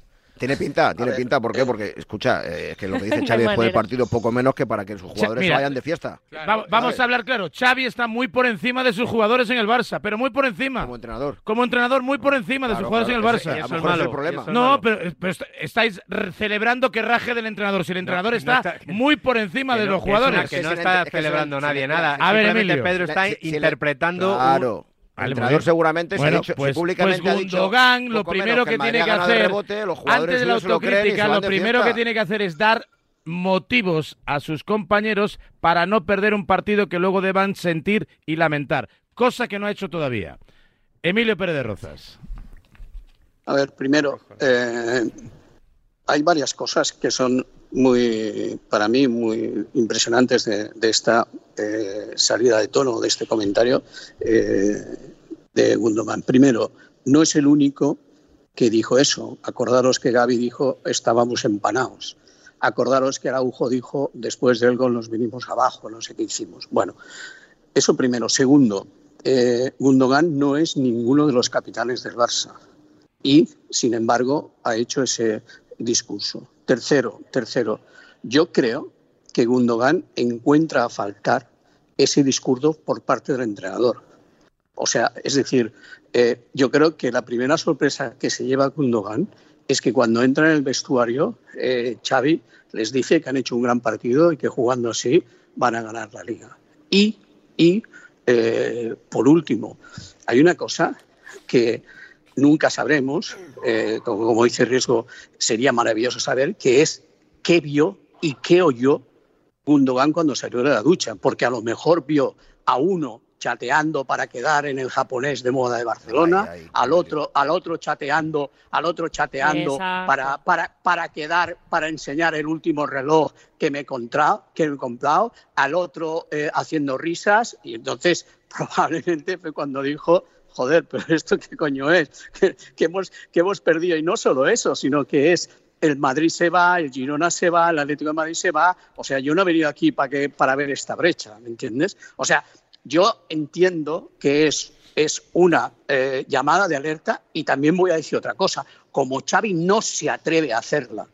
Tiene pinta, tiene pinta, ¿por qué? Porque, escucha, eh, es que lo que dice Xavi después del partido poco menos que para que sus jugadores Mira, vayan de fiesta. Vamos a hablar claro, Xavi está muy por encima de sus jugadores en el Barça, pero muy por encima. Como entrenador. Como entrenador, muy por encima de sus jugadores en el Barça. No, pero, eh, estáis celebrando que raje del entrenador, si el entrenador está, muy por encima de los jugadores. que no está celebrando nadie nada. A ver, Emilio. Pedro está interpretando el entrenador seguramente bueno, se ha dicho, pues, si públicamente pues ha dicho, Gundogan, pues lo primero que, que tiene que hacer rebote, los antes de la autocrítica, lo, lo primero que tiene que hacer es dar motivos a sus compañeros para no perder un partido que luego deban sentir y lamentar, cosa que no ha hecho todavía. Emilio Pérez de Rozas. A ver, primero, eh, hay varias cosas que son muy, para mí, muy impresionantes de, de esta eh, salida de tono, de este comentario eh, de Gundogan. Primero, no es el único que dijo eso. Acordaros que Gaby dijo estábamos empanados. Acordaros que Araujo dijo después del gol nos vinimos abajo, no sé qué hicimos. Bueno, eso primero. Segundo, eh, Gundogan no es ninguno de los capitanes del Barça y, sin embargo, ha hecho ese discurso. Tercero, tercero, yo creo que Gundogan encuentra a faltar ese discurso por parte del entrenador. O sea, es decir, eh, yo creo que la primera sorpresa que se lleva Gundogan es que cuando entra en el vestuario, eh, Xavi les dice que han hecho un gran partido y que jugando así van a ganar la liga. Y, y eh, por último, hay una cosa que nunca sabremos, eh, como, dice Riesgo, sería maravilloso saber, que es qué vio y qué oyó Gundogan cuando salió de la ducha, porque a lo mejor vio a uno chateando para quedar en el japonés de moda de Barcelona, al otro, al otro chateando, al otro chateando para, para, para, quedar, para enseñar el último reloj que me he comprado, que me comprado al otro eh, haciendo risas, y entonces probablemente fue cuando dijo joder, pero esto qué coño es, que, hemos, que hemos perdido. Y no solo eso, sino que es el Madrid se va, el Girona se va, el Atlético de Madrid se va. O sea, yo no he venido aquí para, que, para ver esta brecha, ¿me entiendes? O sea, yo entiendo que es, es una eh, llamada de alerta y también voy a decir otra cosa. Como Xavi no se atreve a hacerla,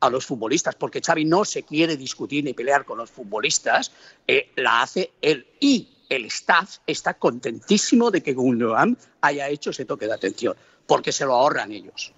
a los futbolistas, porque Xavi no se quiere discutir ni pelear con los futbolistas, eh, la hace él. Y el staff está contentísimo de que Gundogan haya hecho ese toque de atención, porque se lo ahorran ellos.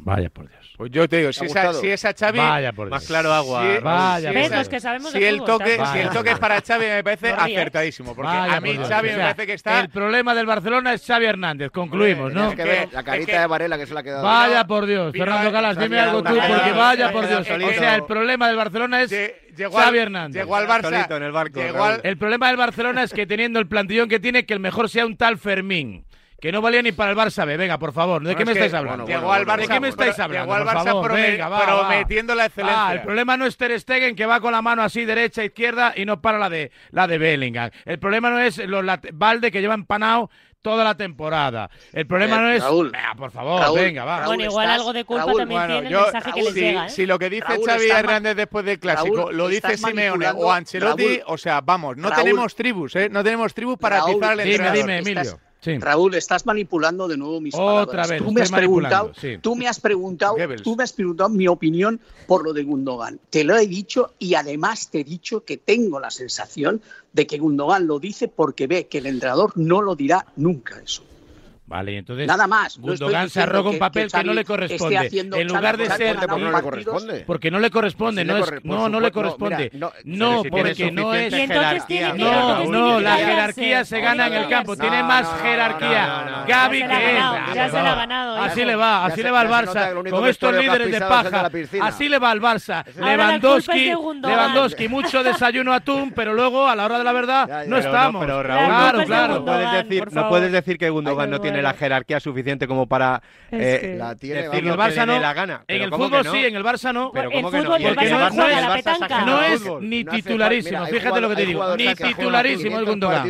Vaya por Dios. Pues yo te digo, si, esa, si es, a, Xavi, Vaya por más claro agua. Vaya si, por que sabemos si, el toque, si el toque es para Xavi me parece acertadísimo, porque a mí por me parece que está... El problema del Barcelona es Xavi Hernández, concluimos, eh, ¿no? La carita de Varela que se la ha quedado. Vaya por Dios, Fernando Calas, dime algo tú, porque vaya por Dios. O sea, el problema del Barcelona es llegó Hernández. Llegó al Barça. En el, barco, llegó el problema del Barcelona es que teniendo el plantillón que tiene, que el mejor sea un tal Fermín. Que no valía ni para el Barça B, venga, por favor. ¿De qué me estáis hablando? Llegó al Barça, ¿De qué me estáis hablando? Llegó al Barça venga, va, prometiendo la ah, excelencia. El problema no es Ter Stegen, que va con la mano así, derecha, izquierda, y no para la de, la de Bellingham. El problema no es los Valde, que lleva empanado toda la temporada. El problema no es. Raúl, por favor, venga, va. Bueno, igual algo de culpa también tiene el mensaje que les si, llega. ¿eh? Si lo que dice Xavi Hernández después del clásico lo dice Simeone o Ancelotti, o sea, vamos, no tenemos tribus, ¿eh? No tenemos tribus para atizar el Dime, dime, Emilio. Raúl, estás manipulando de nuevo mis palabras. Tú, me has preguntado, tú me has preguntado, tú me has preguntado mi opinión por lo de Gundogan. Te lo he dicho y además te he dicho que tengo la sensación de que Gundogan lo dice porque ve que el entrenador no lo dirá nunca eso. Vale, entonces nada más. Gundogan se arroga un papel que, no le corresponde. En lugar de ser porque no le corresponde. No no, es, no, no le corresponde. No, porque no es. No, no, la jerarquía se gana en el campo, tiene más jerarquía. Gaby que es. Ya se la ha ganado. Así le va, así le va al Barça con estos líderes de paja. Así le va al Barça. Lewandowski, Lewandowski mucho desayuno atún, pero luego a la hora de la verdad no estamos. Pero Raúl, no puedes decir que Gundogan no tiene tiene la jerarquía suficiente como para eh, la tiene, el La gana. En el fútbol sí, en el Barça no. Pero el que no? Es, ni titularísimo, fíjate lo que te digo, ni titularísimo el Gundogan.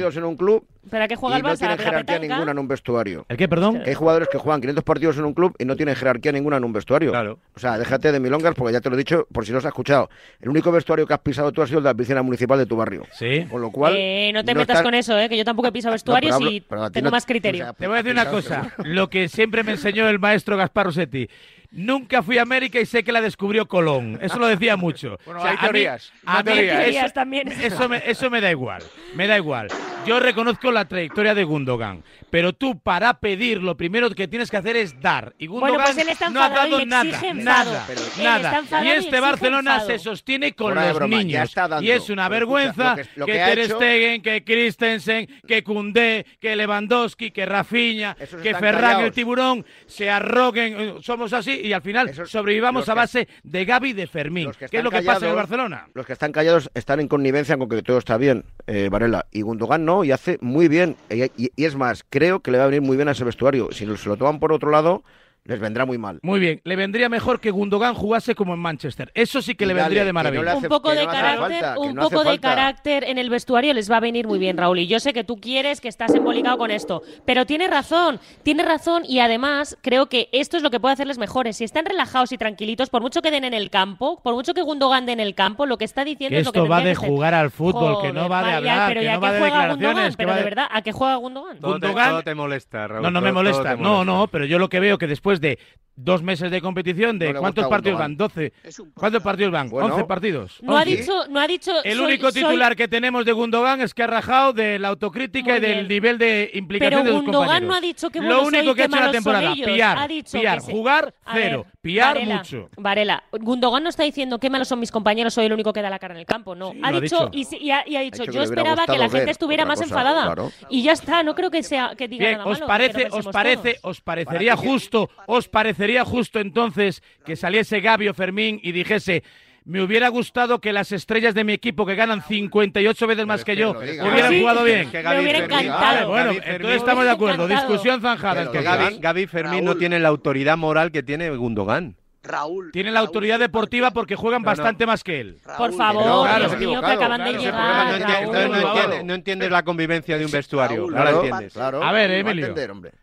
¿Pero a qué juega el Barça? No tienen jerarquía ninguna en un vestuario. ¿El qué, perdón? Hay jugadores que juegan 500 partidos en un club y no tienen jerarquía ninguna en un vestuario. Claro. O sea, déjate de milongas porque ya te lo he dicho por si no has escuchado. El único vestuario que has pisado tú ha sido el de la piscina municipal de tu barrio. Sí. Con lo cual. Eh, no te no metas con eso, ¿eh? que yo tampoco he pisado vestuarios y tengo más criterio. Pues, te voy a decir una cosa. Lo que siempre me enseñó el maestro Gaspar Rossetti Nunca fui a América y sé que la descubrió Colón. Eso lo decía mucho. bueno, teorías. A mí, a teorías eso, también. Eso me, eso me da igual. Me da igual. Yo reconozco la trayectoria de Gundogan, pero tú para pedir lo primero que tienes que hacer es dar. Y Gundogan no ha dado nada, nada, nada. Y este Barcelona se sostiene con los niños. Y es una vergüenza que, lo que, que Ter Stegen, que Christensen, que Koundé, que Lewandowski, que Rafinha, que Ferran, el tiburón, se arroguen. Eh, somos así y al final sobrevivamos a base de Gaby y de Fermín. Que ¿Qué es lo que pasa en Barcelona? Los que están callados están en connivencia con que todo está bien, eh, Varela. Y Gundogan no, y hace muy bien. Y, y, es más, creo que le va a venir muy bien a ese vestuario. Si se lo toman por otro lado, les vendrá muy mal. Muy bien, le vendría mejor que Gundogan jugase como en Manchester. Eso sí que le vendría de maravilla. Un poco de carácter, en el vestuario les va a venir muy bien, Raúl. Y yo sé que tú quieres que estás embolicado con esto, pero tiene razón, tiene razón y además creo que esto es lo que puede hacerles mejores. Si están relajados y tranquilitos, por mucho que den en el campo, por mucho que Gundogan den en el campo, lo que está diciendo es lo que esto va de jugar al fútbol, que no va de hablar, pero que no va de Gundogan, pero de verdad, ¿a qué juega Gundogan? Gundogan todo te, todo molesta, Raúl. No, no me molesta. No, no, pero yo lo que veo que después de dos meses de competición de cuántos partidos van, 12. ¿Cuántos partidos van? Bueno, 11 partidos. No ha dicho, no ha dicho El único titular que tenemos de Gundogan es que ha rajado de la autocrítica y del nivel de implicación de sus Gundogan compañeros. Lo único que ha hecho la temporada, piar, ha dicho piar, jugar cero, ver, Varela, mucho. Varela, Gundogan no está diciendo qué malos son mis compañeros, soy el único que da la cara en el campo, no. Ha, dicho, y, y, ha, dicho, yo esperaba que la gente estuviera más enfadada y ya está, no creo que sea que diga nada malo. os parece os parece os parecería justo, os parecería justo entonces que saliese Gabi o Fermín y dijese me hubiera gustado que las estrellas de mi equipo, que ganan 58 veces más que yo, hubieran Sí, jugado bien. que Me hubiera encantado. bueno, Gaby entonces estamos de acuerdo. Encantado. Discusión zanjada. Pero es que Gaby, Gaby Fermín no tiene la autoridad moral que tiene Gundogan. Raúl. Tiene la autoridad deportiva porque juegan No, no. bastante más que él. Por favor, Pero, claro, Dios mío, que acaban de Claro, llegar. no entiende- Raúl. entonces no entiende- no entiendes la convivencia de un vestuario. Raúl, Ahora claro, entiendes. claro. A ver, Emilio.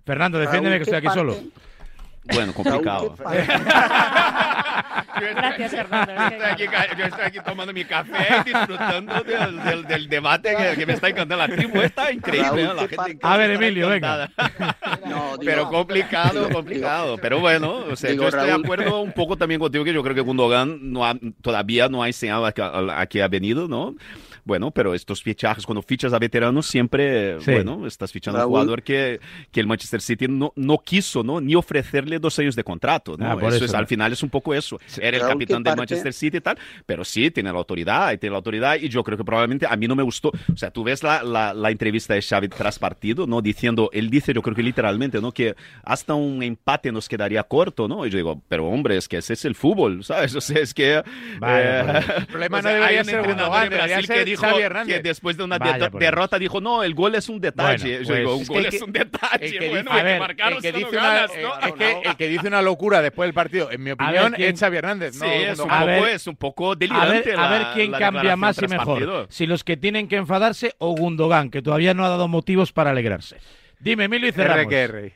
Fernando, defiéndeme que estoy aquí solo. Bueno, complicado. Gracias, Fernando. Yo estoy, aquí, ca- yo estoy aquí tomando mi café y disfrutando del, del- del debate que, que me está encantando. La tribu está increíble. ¿no? La gente A ver, Emilio, venga. Pero complicado, complicado. Pero bueno, o sea, Digo, yo estoy de acuerdo un poco también contigo que yo creo que Gundogan no ha- todavía no ha enseñado a que, a que ha venido, ¿no? Bueno, pero estos fichajes, cuando fichas a veteranos, siempre, Sí. bueno, estás fichando a un jugador que, que el Manchester City no, no quiso, ¿no? Ni ofrecerle dos años de contrato, ¿no? Ah, por eso, eso, es, al final es un poco eso. Era el capitán ¿qué del? Manchester City y tal, pero sí, tiene la autoridad, y tiene la autoridad, y yo creo que probablemente a mí no me gustó. O sea, tú ves la, la, la entrevista de Xavi tras partido, ¿no? Diciendo, él dice, yo creo que literalmente, ¿no? Que hasta un empate nos quedaría corto, ¿no? Y yo digo, pero hombre, es que ese es el fútbol, ¿sabes? O sea, es que... Vaya, eh. El problema o no debería ser entrenador Gundogan, en Brasil debería que ser dijo Xavi Hernández. que después de una Vaya, derrota dijo, no, el gol es un detalle. Bueno, yo digo, pues- un Es gol que es un detalle. El que bueno, dice, hay a ver, que marcar el que dice una, ganas, eh, ¿no? es que el que dice una locura después del partido, en mi ver opinión, quién- es Xavi Hernández. Sí, no es un, ver- poco, es un poco A delirante ver, a ver quién la cambia más y mejor. partido. Si los que tienen que enfadarse o Gundogan, que todavía no ha dado motivos para alegrarse. Dime, Emilio, y cerramos. RQR.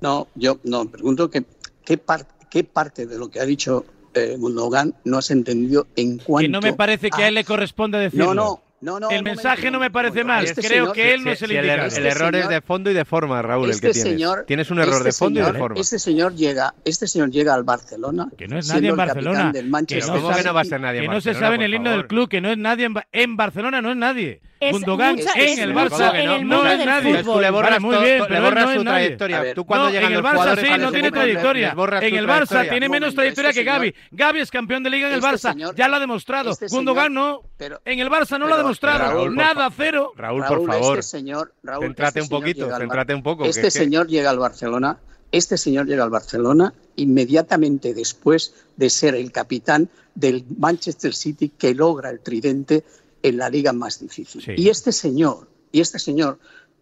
No, yo no, pregunto que, qué, par- qué parte de lo que ha dicho eh, Gundogan no has entendido en cuanto Que no me parece que a él le corresponde decirlo. No, no, no, no. El mensaje no me parece mal. Este Creo señor- que él no es Si el el, indicado. el Este error es de fondo y de forma, Raúl, el este que tienes. señor, tienes un error este de fondo y señor- de forma. Este señor llega, este señor llega al Barcelona. Que no es nadie en Barcelona. del Que Manchester no, ¿Cómo que sabe- no va a ser nadie que en no se sabe en el himno favor? del club, que no es nadie en, Ba- en Barcelona, no es nadie. Es Gundogan mucho- en es el Barça en el no mundo del nadie. fútbol. Tú le borras, Vale, muy bien, le pero borras no su trayectoria. Ver, Tú cuando no, llegan en el Barça sí, no tiene trayectoria. En el Barça tiene menos momento, trayectoria este que Gaby. Gaby es campeón de liga en el este Barça, ya lo ha demostrado. este Gundogan no. pero- En el Barça no lo ha demostrado. Nada, cero. Raúl, Raúl, por favor. este señor, Raúl, Céntrate este un poquito, un poco. Este señor llega al Barcelona, este señor llega al Barcelona inmediatamente después de ser el capitán del Manchester City que logra el tridente en la liga más difícil. Sí. Y este señor, y este señor,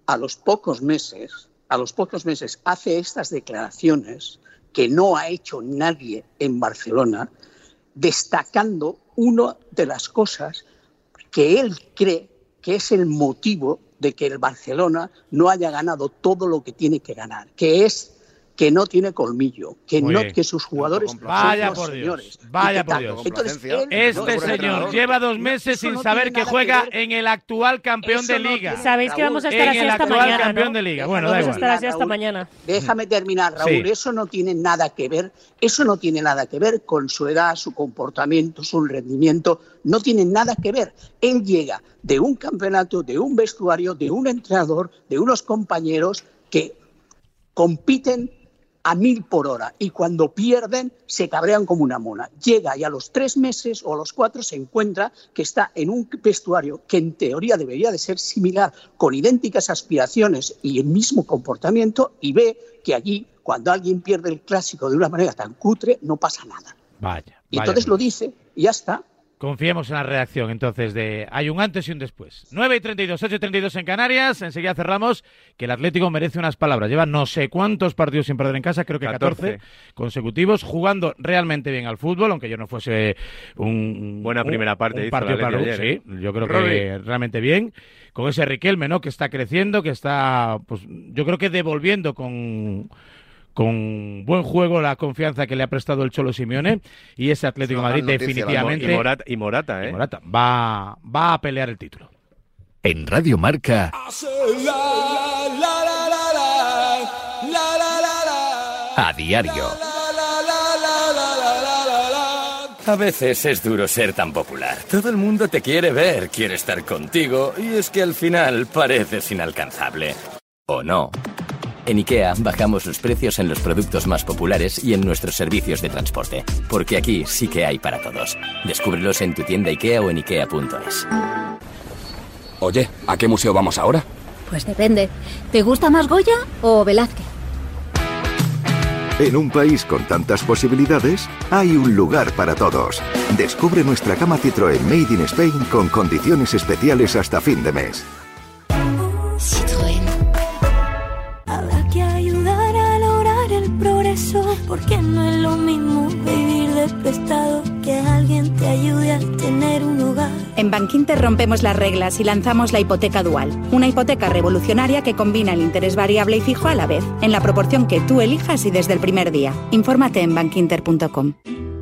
a los pocos meses, a los pocos meses hace estas declaraciones que no ha hecho nadie en Barcelona, destacando una de las cosas que él cree que es el motivo de que el Barcelona no haya ganado todo lo que tiene que ganar, que es que no tiene colmillo, que Muy no bien. que sus jugadores son Vaya los por Dios, señores. vaya por. Dios. Entonces, no Este señor lleva dos meses sin no saber que juega que en el actual campeón Eso de liga. Sabéis que vamos a estar En así el hasta actual mañana, campeón ¿no? de liga. Bueno, da Vamos a estar así hasta Raúl. mañana. Déjame terminar, Raúl. Sí. Eso no tiene nada que ver, eso no tiene nada que ver con su edad, su comportamiento, su rendimiento, no tiene nada que ver. Él llega de un campeonato, de un vestuario, de un entrenador, de unos compañeros que compiten a mil por hora y cuando pierden se cabrean como una mona. Llega y a los tres meses o a los cuatro se encuentra que está en un vestuario que en teoría debería de ser similar, con idénticas aspiraciones y el mismo comportamiento y ve que allí cuando alguien pierde el clásico de una manera tan cutre no pasa nada. Vaya. Y vaya entonces por lo dice y ya está. Confiemos en la reacción entonces de hay un antes y un después. 9 y 32, 8 y 32 en Canarias. Enseguida cerramos que el Atlético merece unas palabras. Lleva no sé cuántos partidos sin perder en casa, creo que 14, 14. consecutivos, jugando realmente bien al fútbol, aunque yo no fuese un Buena primera parte un partido para ayer, sí, yo creo que Rodri. realmente bien. Con ese Riquelme, ¿no? Que está creciendo, que está, pues, yo creo que devolviendo con con buen juego la confianza que le ha prestado el Cholo Simeone y ese Atlético Madrid noticia, definitivamente Y Morata, y Morata, ¿eh? Morata va, va a pelear el título. En Radio Marca, a diario. A veces es duro ser tan popular. Todo el mundo te quiere ver, quiere estar contigo, y es que al final pareces inalcanzable. ¿O no? En IKEA bajamos los precios en los productos más populares y en nuestros servicios de transporte. Porque aquí sí que hay para todos. Descúbrelos en tu tienda IKEA o en IKEA.es. Oye, ¿a qué museo vamos ahora? Pues depende. ¿Te gusta más Goya o Velázquez? En un país con tantas posibilidades, hay un lugar para todos. Descubre nuestra gama Citroën Made in Spain con condiciones especiales hasta fin de mes. En Bankinter rompemos las reglas y lanzamos la hipoteca dual, una hipoteca revolucionaria que combina el interés variable y fijo a la vez, en la proporción que tú elijas y desde el primer día. Infórmate en bankinter.com.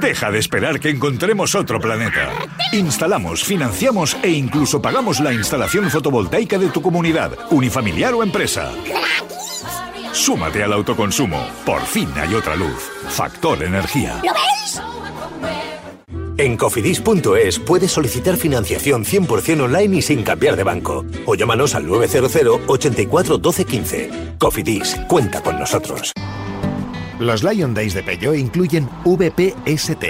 Deja de esperar que encontremos otro planeta. Instalamos, financiamos e incluso pagamos la instalación fotovoltaica de tu comunidad, unifamiliar o empresa. Súmate al autoconsumo. Por fin hay otra luz. Factor Energía. ¿Lo veis? En cofidis.es puedes solicitar financiación 100% online y sin cambiar de banco. O llámanos al 900 84 12 15. Cofidis, cuenta con nosotros. Los Lion Days de Peugeot incluyen VPST,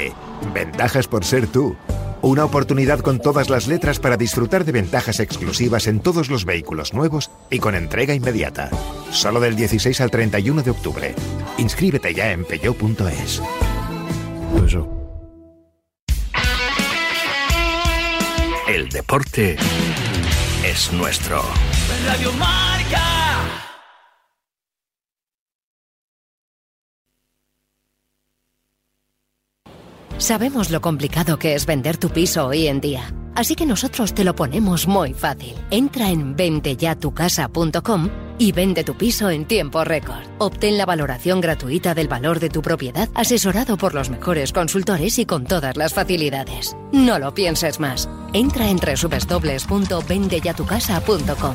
ventajas por ser tú. Una oportunidad con todas las letras para disfrutar de ventajas exclusivas en todos los vehículos nuevos y con entrega inmediata. Solo del 16 al 31 de octubre. Inscríbete ya en peugeot.es. El deporte es nuestro. Radio Marca. Sabemos lo complicado que es vender tu piso hoy en día. Así que nosotros te lo ponemos muy fácil. Entra en vendeyatucasa.com y vende tu piso en tiempo récord. Obtén la valoración gratuita del valor de tu propiedad, asesorado por los mejores consultores y con todas las facilidades. No lo pienses más. Entra en www.vendeyatucasa.com.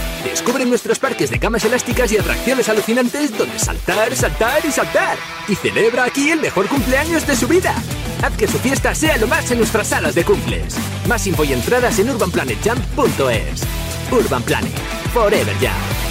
Descubre nuestros parques de camas elásticas y atracciones alucinantes donde saltar, saltar y saltar. Y celebra aquí el mejor cumpleaños de su vida. Haz que su fiesta sea lo más en nuestras salas de cumples. Más info y entradas en urbanplanetjump.es. Urban Planet. Forever Jump.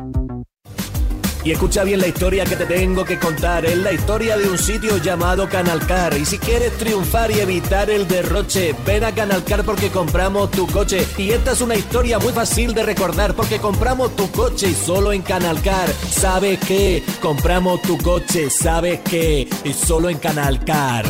Y escucha bien la historia que te tengo que contar. Es la historia de un sitio llamado Canalcar. Y si quieres triunfar y evitar el derroche, ven a Canalcar porque compramos tu coche. Y esta es una historia muy fácil de recordar porque compramos tu coche y solo en Canalcar. ¿Sabes qué? Compramos tu coche, ¿sabes qué? Y solo en Canalcar.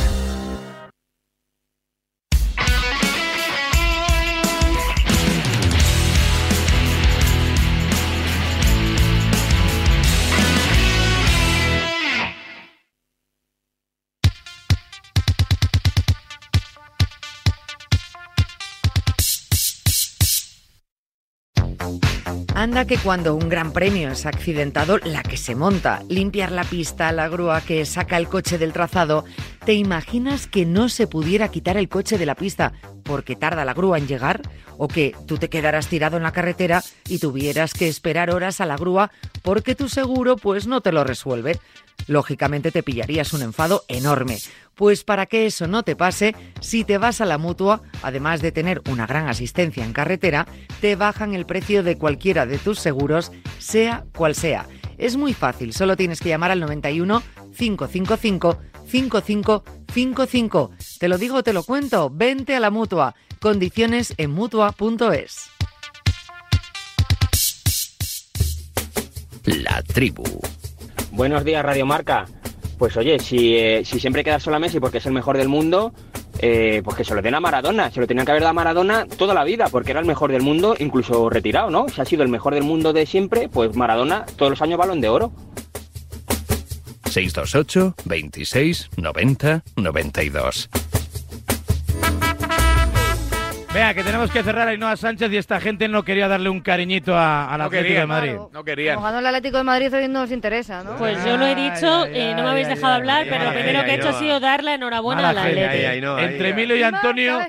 Anda que cuando un gran premio es accidentado, la que se monta, limpiar la pista, la grúa que saca el coche del trazado, ¿te imaginas que no se pudiera quitar el coche de la pista porque tarda la grúa en llegar? ¿O que tú te quedaras tirado en la carretera y tuvieras que esperar horas a la grúa porque tu seguro pues no te lo resuelve? Lógicamente te pillarías un enfado enorme. Pues para que eso no te pase, si te vas a la mutua, además de tener una gran asistencia en carretera, te bajan el precio de cualquiera de tus seguros, sea cual sea. Es muy fácil, solo tienes que llamar al 91 555 5555. Te lo digo, te lo cuento, vente a la mutua. Condiciones en mutua.es. La tribu. Buenos días, Radio Marca. Pues oye, si, eh, si siempre queda solo Messi porque es el mejor del mundo, eh, pues que se lo den a Maradona. Se lo tenían que haber dado a Maradona toda la vida, porque era el mejor del mundo, incluso retirado, ¿no? Si ha sido el mejor del mundo de siempre, pues Maradona todos los años balón de oro. 628 26 90 92. Vea, que tenemos que cerrar a Ainhoa Sánchez y esta gente no quería darle un cariñito a, al No Atlético querían, de Madrid. No querían. Como ganó el Atlético de Madrid hoy no os interesa, ¿no? Pues yo lo he dicho y no me habéis dejado hablar, pero lo primero que he hecho ha sido dar la enhorabuena al Atlético. entre Emilio y Antonio,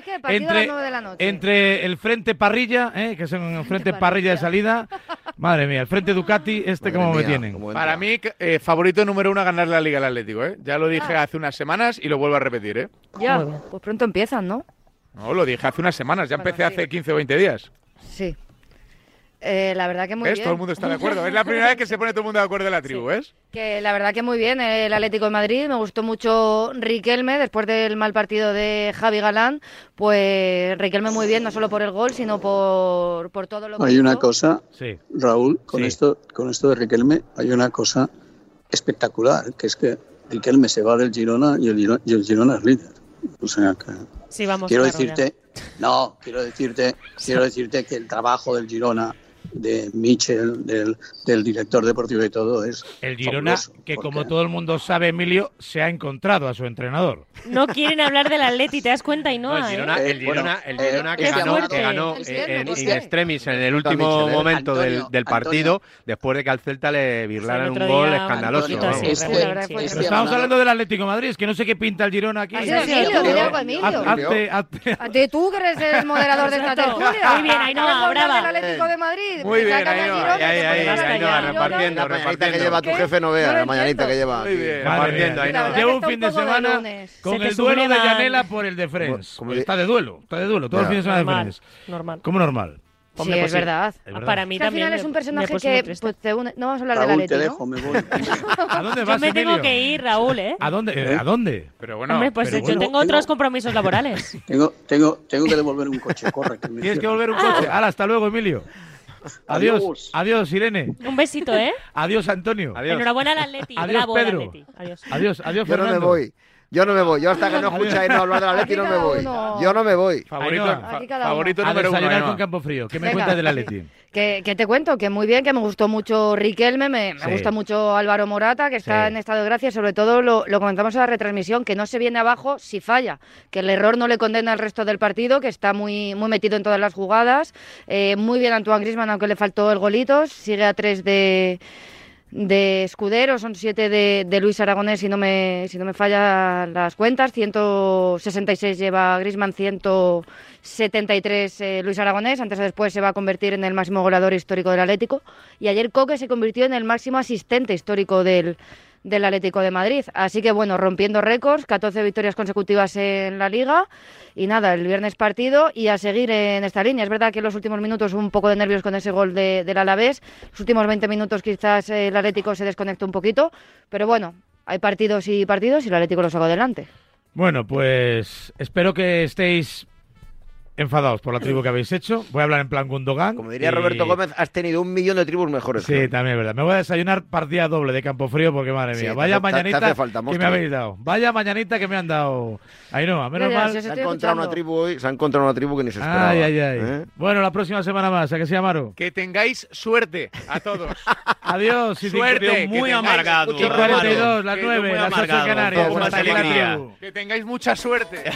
entre, el frente parrilla, ¿eh? que son el frente parrilla de salida, madre mía, el frente Ducati, este como me tienen. Para mí, eh, favorito número uno a ganar la Liga al Atlético, ¿eh? Ya lo dije hace unas semanas y lo vuelvo a repetir, ¿eh? Ya, pues pronto empiezan, ¿no? No, lo dije hace unas semanas, ya empecé hace 15 o 20 días. Sí. Eh, la verdad que muy ¿Ves? bien. Todo el mundo está de acuerdo. Es la primera vez que se pone todo el mundo de acuerdo en la tribu, ¿ves? Que la verdad que muy bien el Atlético de Madrid. Me gustó mucho Riquelme después del mal partido de Javi Galán. Pues Riquelme muy bien, no solo por el gol, sino por, por todo lo que Hay una cosa, Sí. Raúl, con Sí. esto, con esto de Riquelme, hay una cosa espectacular, que es que Riquelme se va del Girona y el Girona, y el Girona es líder. O sea que Sí, vamos quiero decirte, no, quiero decirte, quiero decirte que el trabajo del Girona, de Michel, del, del director deportivo y todo es El Girona, fabuloso, que porque- como todo el mundo sabe, Emilio, se ha encontrado a su entrenador. No quieren hablar del Atleti, ¿te das cuenta y no? No, el Girona, ¿eh? el Girona, el eh, Girona que ganó, fuerte. que ganó Es eh, cierto, en, es in que- extremis en el Antonio, último Antonio, momento del, del Antonio. partido, después de que al Celta le birlaran un gol día, escandaloso. Antonio, vamos. es que- La verdad fue es Pero que estamos hablando del Atlético de Madrid, es que no sé qué pinta el Girona aquí. Emilio. hazte- tú que eres el moderador de esta tertulia. Muy bien, Ainhoa, Vamos a hablar brava. del Atlético de Madrid. Muy bien, Sacan a Ainhoa. Girona, Ahí, ahí, que ahí, allá. repartiendo, La mañanita que lleva tu jefe no vea, No la mañanita que lleva. Muy bien. Madre Repartiendo, mía. Ainhoa. verdad Llevo que un fin de de semana con Se te el duelo de. Llanela por el de Friends. Como- Está de duelo, está de duelo, todo el fin de semana de Normal, Friends. normal. ¿Cómo normal? Sí, Hombre, pues es verdad. Es verdad. Para mí Que al también. final es un personaje que pues, te une- No vamos a hablar Raúl, del te Atleti, dejo, ¿no? me voy. ¿A dónde Yo vas, me tengo que ir, Raúl, ¿eh? ¿A dónde? ¿A dónde? Pero bueno, Hombre, pues pero yo bueno. tengo otros compromisos laborales. Tengo, tengo, tengo que devolver un coche, corre. Que me Tienes que cierran. volver un coche. Hala, hasta luego, Emilio. Adiós. Adiós. Adiós, Irene. Un besito, ¿eh? Adiós, Antonio. Adiós. Enhorabuena al Atleti. Adiós, Bravo al Pedro. Atleti. Adiós. Adiós, adiós, Yo no Fernando. me voy. Yo no me voy. Yo hasta que no escucháis no hablar de la Leti no me voy. uno. Yo no me voy. favorito, Ainhoa. fa- Aquí cada favorito A número uno. desayunar Ainhoa. con Campofrío. ¿Qué me Venga. cuentas del Atleti? Que, te cuento, que muy bien, que me gustó mucho Riquelme, me, gusta mucho Álvaro Morata, que está sí. en estado de gracia, sobre todo lo, comentamos en la retransmisión, que no se viene abajo si falla, que el error no le condena al resto del partido, que está muy, muy metido en todas las jugadas, eh, muy bien Antoine Grisman, aunque le faltó el golito, sigue a tres de de Escudero, son siete de, de, Luis Aragonés, si no me si no me fallan las cuentas, 166 lleva Grisman, 100 73 eh, Luis Aragonés, antes o después se va a convertir en el máximo goleador histórico del Atlético. Y ayer Coque se convirtió en el máximo asistente histórico del, del Atlético de Madrid. Así que bueno, rompiendo récords, 14 victorias consecutivas en la liga. Y nada, el viernes partido y a seguir en esta línea. Es verdad que en los últimos minutos un poco de nervios con ese gol del Alavés. Los últimos 20 minutos quizás el Atlético se desconectó un poquito. Pero bueno, hay partidos y partidos y el Atlético lo sacó adelante. Bueno, pues espero que estéis enfadados por la tribu que habéis hecho. Voy a hablar en plan Gundogan. Como diría y- Roberto Gómez, has tenido un millón de tribus mejores. Sí, también es verdad. Me voy a desayunar partida doble de Campo Frío porque, madre Sí, mía, te vaya hace- te- te mañanita hace falta, que me habéis dado. Vaya mañanita que me han dado. Ahí no, menos Mira, mal. os Se ha encontrado una tribu hoy, se ha encontrado una tribu que ni se esperaba. Ay, ay, ay. ¿eh? Bueno, la próxima semana más. ¿A qué se llamaron? Que tengáis suerte a todos. Adiós. y Suerte, que muy amargado. mucho Y 42, remate. las Que 9, muy las 8 en amargado, Canarias. Que tengáis mucha suerte.